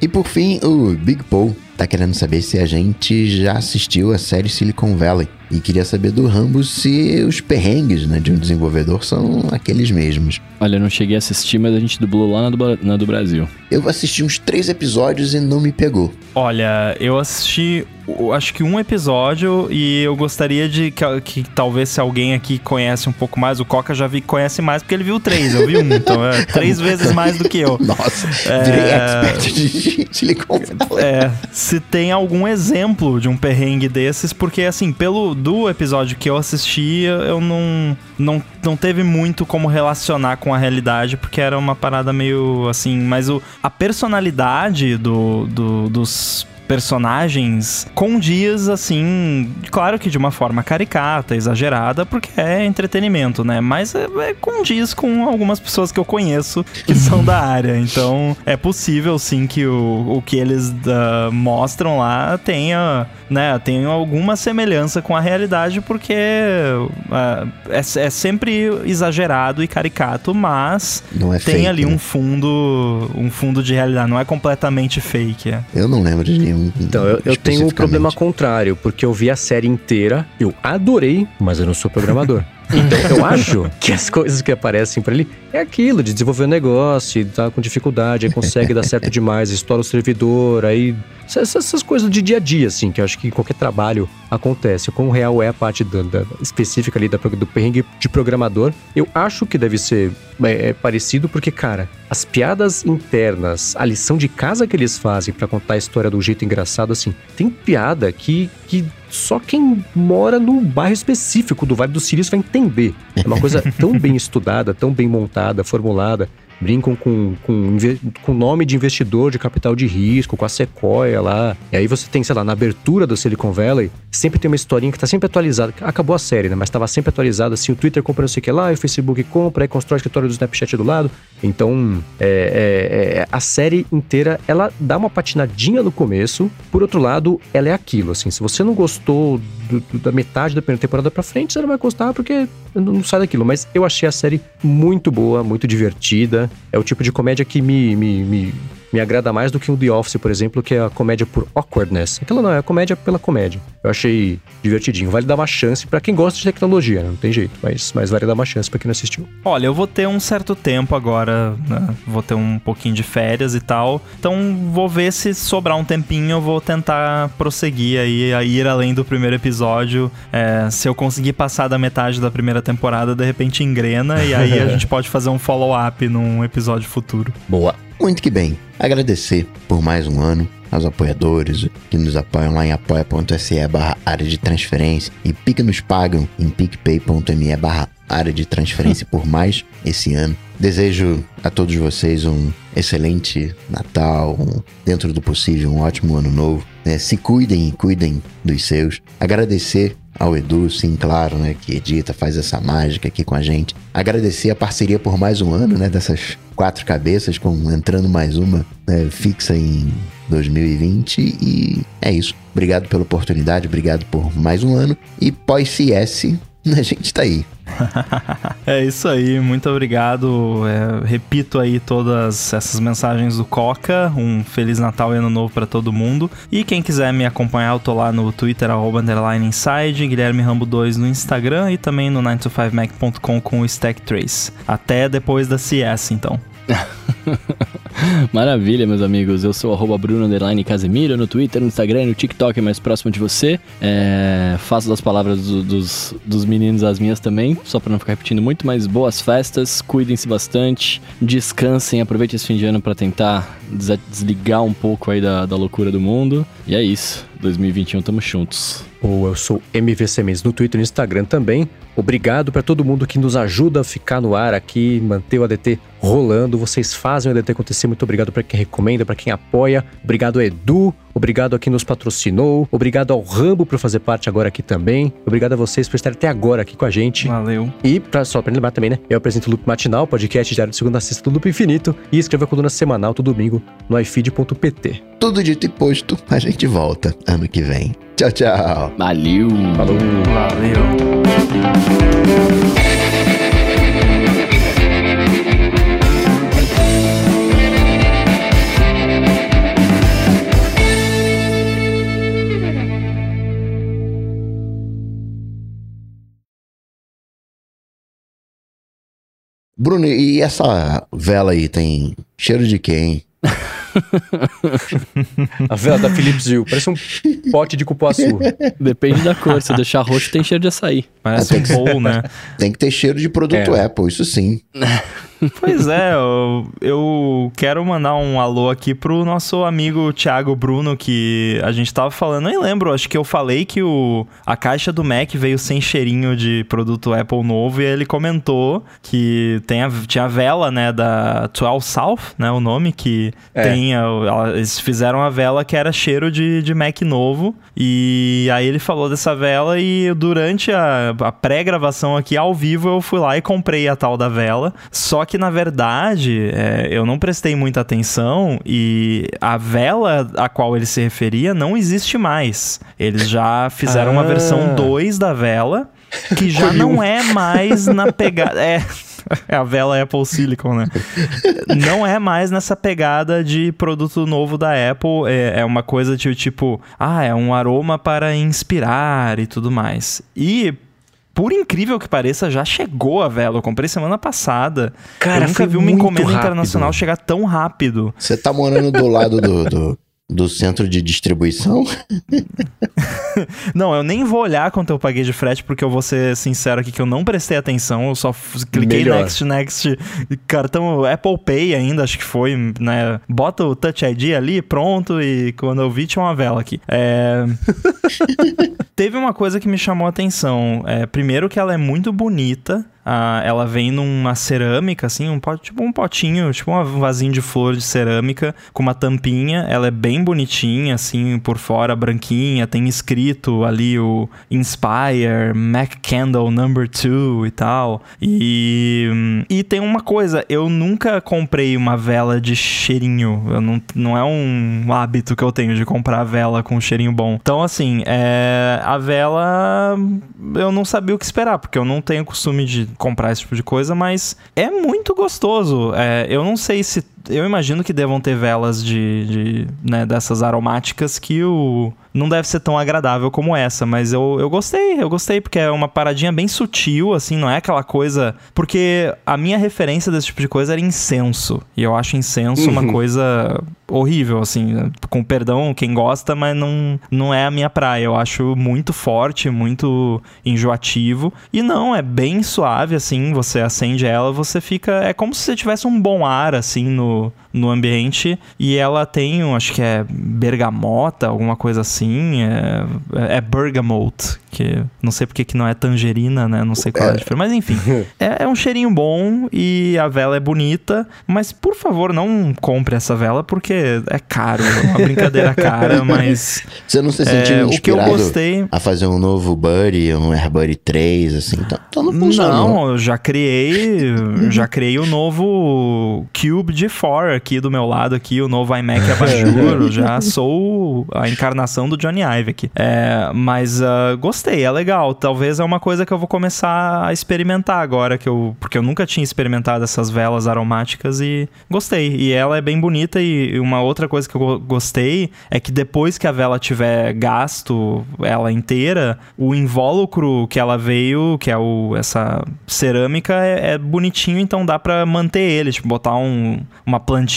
E por fim, o Big Paul tá querendo saber se a gente já assistiu a série Silicon Valley. E queria saber do Rambo se os perrengues né, de um desenvolvedor são aqueles mesmos. Olha, eu não cheguei a assistir, mas a gente dublou lá na do, na do Brasil. Eu assisti uns três episódios e não me pegou. Olha, eu assisti, acho que um episódio e eu gostaria de que, que talvez se alguém aqui conhece um pouco mais, o Coca já vi que conhece mais porque ele viu três, eu vi um, então é três vezes mais do que eu. Nossa, É. virei expert de Silicon Valley. É, se tem algum exemplo de um perrengue desses, porque assim, pelo do episódio que eu assisti, eu não, não, não teve muito como relacionar com a realidade, porque era uma parada meio assim, mas o, a personalidade do, do- dos personagens condiz, assim, claro que de uma forma caricata, exagerada, porque é entretenimento, né? Mas é, é condiz com algumas pessoas que eu conheço que são da área. Então é possível, sim, que o, o que eles uh, mostram lá tenha, né, tenha alguma semelhança com a realidade, porque uh, é, é, sempre exagerado e caricato, mas é tem fake, ali né? um fundo, um fundo de realidade, não é completamente fake. É. Eu não lembro de nenhum. Então, eu, eu tenho um problema contrário, porque eu vi a série inteira, eu adorei, mas eu não sou programador. Então, eu acho que as coisas que aparecem pra ele é aquilo, de desenvolver um negócio, e tá com dificuldade, aí consegue dar certo demais, estoura o servidor, aí. Essas, essas coisas de dia a dia, assim, que eu acho que qualquer trabalho acontece. Quão real é a parte da, da- específica ali da, do perrengue de programador. Eu acho que deve ser é, é parecido, porque, cara, as piadas internas, a lição de casa que eles fazem pra contar a história do jeito engraçado, assim, tem piada que, que só quem mora num bairro específico do Vale do Silício vai entender. É uma coisa tão bem estudada, tão bem montada, formulada. Brincam com, com, com nome de investidor de capital de risco, com a Sequoia lá. E aí você tem, sei lá, na abertura do Silicon Valley, sempre tem uma historinha que tá sempre atualizada. Acabou a série, né? Mas tava sempre atualizada assim: o Twitter compra não sei o que lá, o Facebook compra, aí constrói o escritório do Snapchat do lado. Então, é, é- é- a série inteira, ela dá uma patinadinha no começo. Por outro lado, ela é aquilo, assim. Se você não gostou do- do- da metade da primeira temporada pra frente, você não vai gostar porque não sai daquilo. Mas eu achei a série muito boa, muito divertida. É o tipo de comédia que me, me, me, me agrada mais do que o The Office, por exemplo, que é a comédia por awkwardness. Aquilo não, é a comédia pela comédia. Eu achei divertidinho. Vale dar uma chance pra quem gosta de tecnologia, né? não tem jeito. Mas, mas vale dar uma chance pra quem não assistiu. Olha, eu vou ter um certo tempo agora, né? Vou ter um pouquinho de férias e tal. Então vou ver se sobrar um tempinho, eu vou tentar prosseguir aí, a ir além do primeiro episódio. É, se eu conseguir passar da metade da primeira temporada, de repente engrena, e aí a gente pode fazer um follow-up num episódio futuro. Boa. Muito que bem. Agradecer por mais um ano aos apoiadores que nos apoiam lá em apoia.se barra área de transferência e pique nos pagam em picpay.me barra área de transferência por mais esse ano. Desejo a todos vocês um excelente Natal, um, dentro do possível, um ótimo ano novo. né? Se cuidem e cuidem dos seus. Agradecer ao Edu, sim, claro, né, que edita, faz essa mágica aqui com a gente. Agradecer a parceria por mais um ano, né, dessas quatro cabeças, com entrando mais uma né, fixa em 2020 e é isso. Obrigado pela oportunidade, obrigado por mais um ano e pós-CS, a gente tá aí. É isso aí, muito obrigado. É, repito aí todas essas mensagens do Coca. Um Feliz Natal e Ano Novo pra todo mundo. E quem quiser me acompanhar, eu tô lá no Twitter, arroba underline inside, Guilherme Rambo 2 no Instagram e também no 9to5mac.com com o Stack Trace. Até depois da CS, então. Maravilha, meus amigos. Eu sou arroba Bruno Casemiro no Twitter, no Instagram no TikTok mais próximo de você. É, faço das palavras do- dos, dos meninos as minhas também, só pra não ficar repetindo muito, mas boas festas, cuidem-se bastante, descansem, aproveitem esse fim de ano pra tentar des- desligar um pouco aí da, da loucura do mundo. E é isso. 2021 tamo juntos. Ou eu sou MVC Mendes no Twitter e no Instagram também. Obrigado para todo mundo que nos ajuda a ficar no ar aqui, manter o ADT rolando. Vocês fazem o ADT acontecer. Muito obrigado para quem recomenda, para quem apoia. Obrigado Edu, obrigado a quem nos patrocinou, obrigado ao Rambo por fazer parte agora aqui também. Obrigado a vocês por estarem até agora aqui com a gente. Valeu. E pra, só pra lembrar também, né? Eu apresento o Loop Matinal, podcast diário de segunda a sexta do Loop Infinito e escrevo a coluna semanal todo domingo no ifeed.pt. Tudo dito e posto, a gente volta ano que vem. Tchau, tchau. Valeu! Falou! Valeu. Bruno, e essa vela aí tem cheiro de quem? A vela da Philips Hue, parece um pote de cupuaçu. Depende da cor, se eu deixar roxo tem cheiro de açaí. Parece um bowl, né? Tem que ter cheiro de produto É. Apple, isso sim. Pois é, eu, eu quero mandar um alô aqui pro nosso amigo Thiago Bruno, que a gente tava falando, nem lembro, acho que eu falei que o, a caixa do Mac veio sem cheirinho de produto Apple novo e ele comentou que tem a, tinha a vela, né, da 12 South, né, o nome, que É. tem, eles fizeram a vela que era cheiro de, de Mac novo e aí ele falou dessa vela e durante a, a pré-gravação aqui ao vivo eu fui lá e comprei a tal da vela, só que na verdade é, eu não prestei muita atenção e a vela a qual ele se referia não existe mais. Eles já fizeram uma Ah. versão 2 da vela que já não é mais na pegada. É. É a vela Apple Silicon, né? Não é mais nessa pegada de produto novo da Apple. É, é uma coisa de tipo, ah, é um aroma para inspirar e tudo mais. E. Por incrível que pareça, já chegou a vela. Eu comprei semana passada. Cara, eu nunca vi uma encomenda rápido. internacional chegar tão rápido. Você tá morando do lado do, do, do centro de distribuição? Não, eu nem vou olhar quanto eu paguei de frete, porque eu vou ser sincero aqui que eu não prestei atenção. Eu só cliquei Melhor. next, next. Cartão Apple Pay ainda, acho que foi, né? Bota o Touch ID ali, pronto. E quando eu vi, tinha uma vela aqui. É. Teve uma coisa que me chamou a atenção. É, primeiro que ela é muito bonita. Ah, ela vem numa cerâmica, assim, um pot, tipo um potinho, tipo um vasinho de flor de cerâmica com uma tampinha. Ela é bem bonitinha, assim, por fora, branquinha. Tem escrito ali o Inspire, Mac Candle Number 2 e tal. E, e tem uma coisa, eu nunca comprei uma vela de cheirinho. Eu não, não é um hábito que eu tenho de comprar vela com cheirinho bom. Então, assim, é, a vela eu não sabia o que esperar, porque eu não tenho costume de comprar esse tipo de coisa, mas é muito gostoso. É, eu não sei se. Eu imagino que devam ter velas de, de né, dessas aromáticas que o. Não deve ser tão agradável como essa, mas eu, eu gostei, eu gostei, porque é uma paradinha bem sutil, assim, não é aquela coisa. Porque a minha referência desse tipo de coisa era incenso. E eu acho incenso uma coisa horrível, assim, com perdão, quem gosta, mas não, não é a minha praia. Eu acho muito forte, muito enjoativo. E não, é bem suave, assim, você acende ela, você fica. É como se você tivesse um bom ar, assim, no, no ambiente. E ela tem, acho que é bergamota, alguma coisa assim. É, é bergamot, que não sei porque que não é tangerina, né? Não sei qual é a diferença. Mas enfim, é, é um cheirinho bom e a vela é bonita. Mas por favor, não compre essa vela porque é caro. É uma brincadeira cara, mas. Você não se É, sentiu o que eu gostei. a fazer um novo Buddy, um AirBuddy 3, assim? Então, então não funciona. Não, eu já criei, já criei o novo Cube de 4 aqui do meu lado aqui, o novo iMac Abajur, já sou a encarnação do Johnny Ive aqui. É, mas ah, gostei, é legal. Talvez é uma coisa que eu vou começar a experimentar agora, que eu, porque eu nunca tinha experimentado essas velas aromáticas e gostei. E ela é bem bonita e uma outra coisa que eu go- gostei é que depois que a vela tiver gasto ela inteira, o invólucro que ela veio, que é o, essa cerâmica, é, é bonitinho, então dá pra manter ele, tipo, botar um, uma plantinha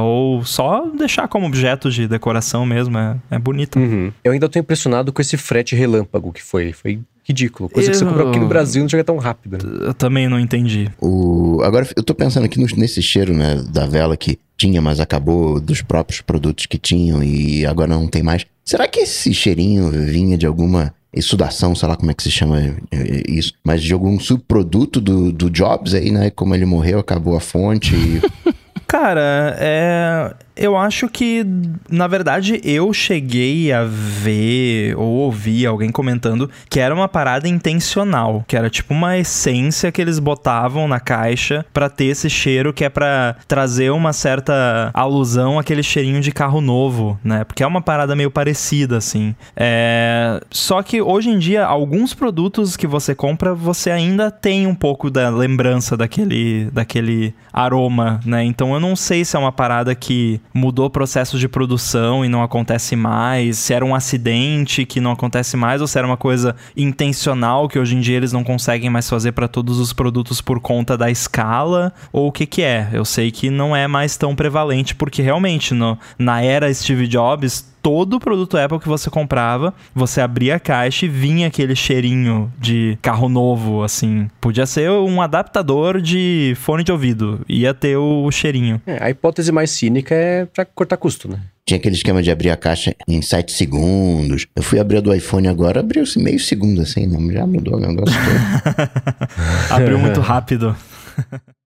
ou só deixar como objeto de decoração mesmo, é, é bonito. Uhum. Eu ainda tô impressionado com esse frete relâmpago que foi. Foi ridículo. Coisa que você Eu- comprou aqui no Brasil não chega tão rápido. né? Eu também não entendi. O... Agora, eu tô pensando aqui nesse cheiro, né, da vela que tinha, mas acabou dos próprios produtos que tinham e agora não tem mais. Será que esse cheirinho vinha de alguma exudação, sei lá como é que se chama eh, isso, mas de algum subproduto do, do Jobs aí, né? Como ele morreu, acabou a fonte e... Cara, é. Eu acho que, na verdade, eu cheguei a ver ou ouvir alguém comentando que era uma parada intencional, que era tipo uma essência que eles botavam na caixa pra ter esse cheiro que é pra trazer uma certa alusão àquele cheirinho de carro novo, né? Porque é uma parada meio parecida, assim. É... Só que hoje em dia, alguns produtos que você compra, você ainda tem um pouco da lembrança daquele, daquele aroma, né? Então eu não sei se é uma parada que mudou o processo de produção e não acontece mais, se era um acidente que não acontece mais ou se era uma coisa intencional que hoje em dia eles não conseguem mais fazer para todos os produtos por conta da escala ou o que que é. Eu sei que não é mais tão prevalente porque realmente no, na era Steve Jobs todo produto Apple que você comprava, você abria a caixa e vinha aquele cheirinho de carro novo, assim. Podia ser um adaptador de fone de ouvido, ia ter o cheirinho. É, a hipótese mais cínica é pra cortar custo, né? Tinha aquele esquema de abrir a caixa em 7 segundos. Eu fui abrir a do iPhone agora, abriu-se meio segundo assim, não, já mudou o negócio todo. Abriu muito rápido.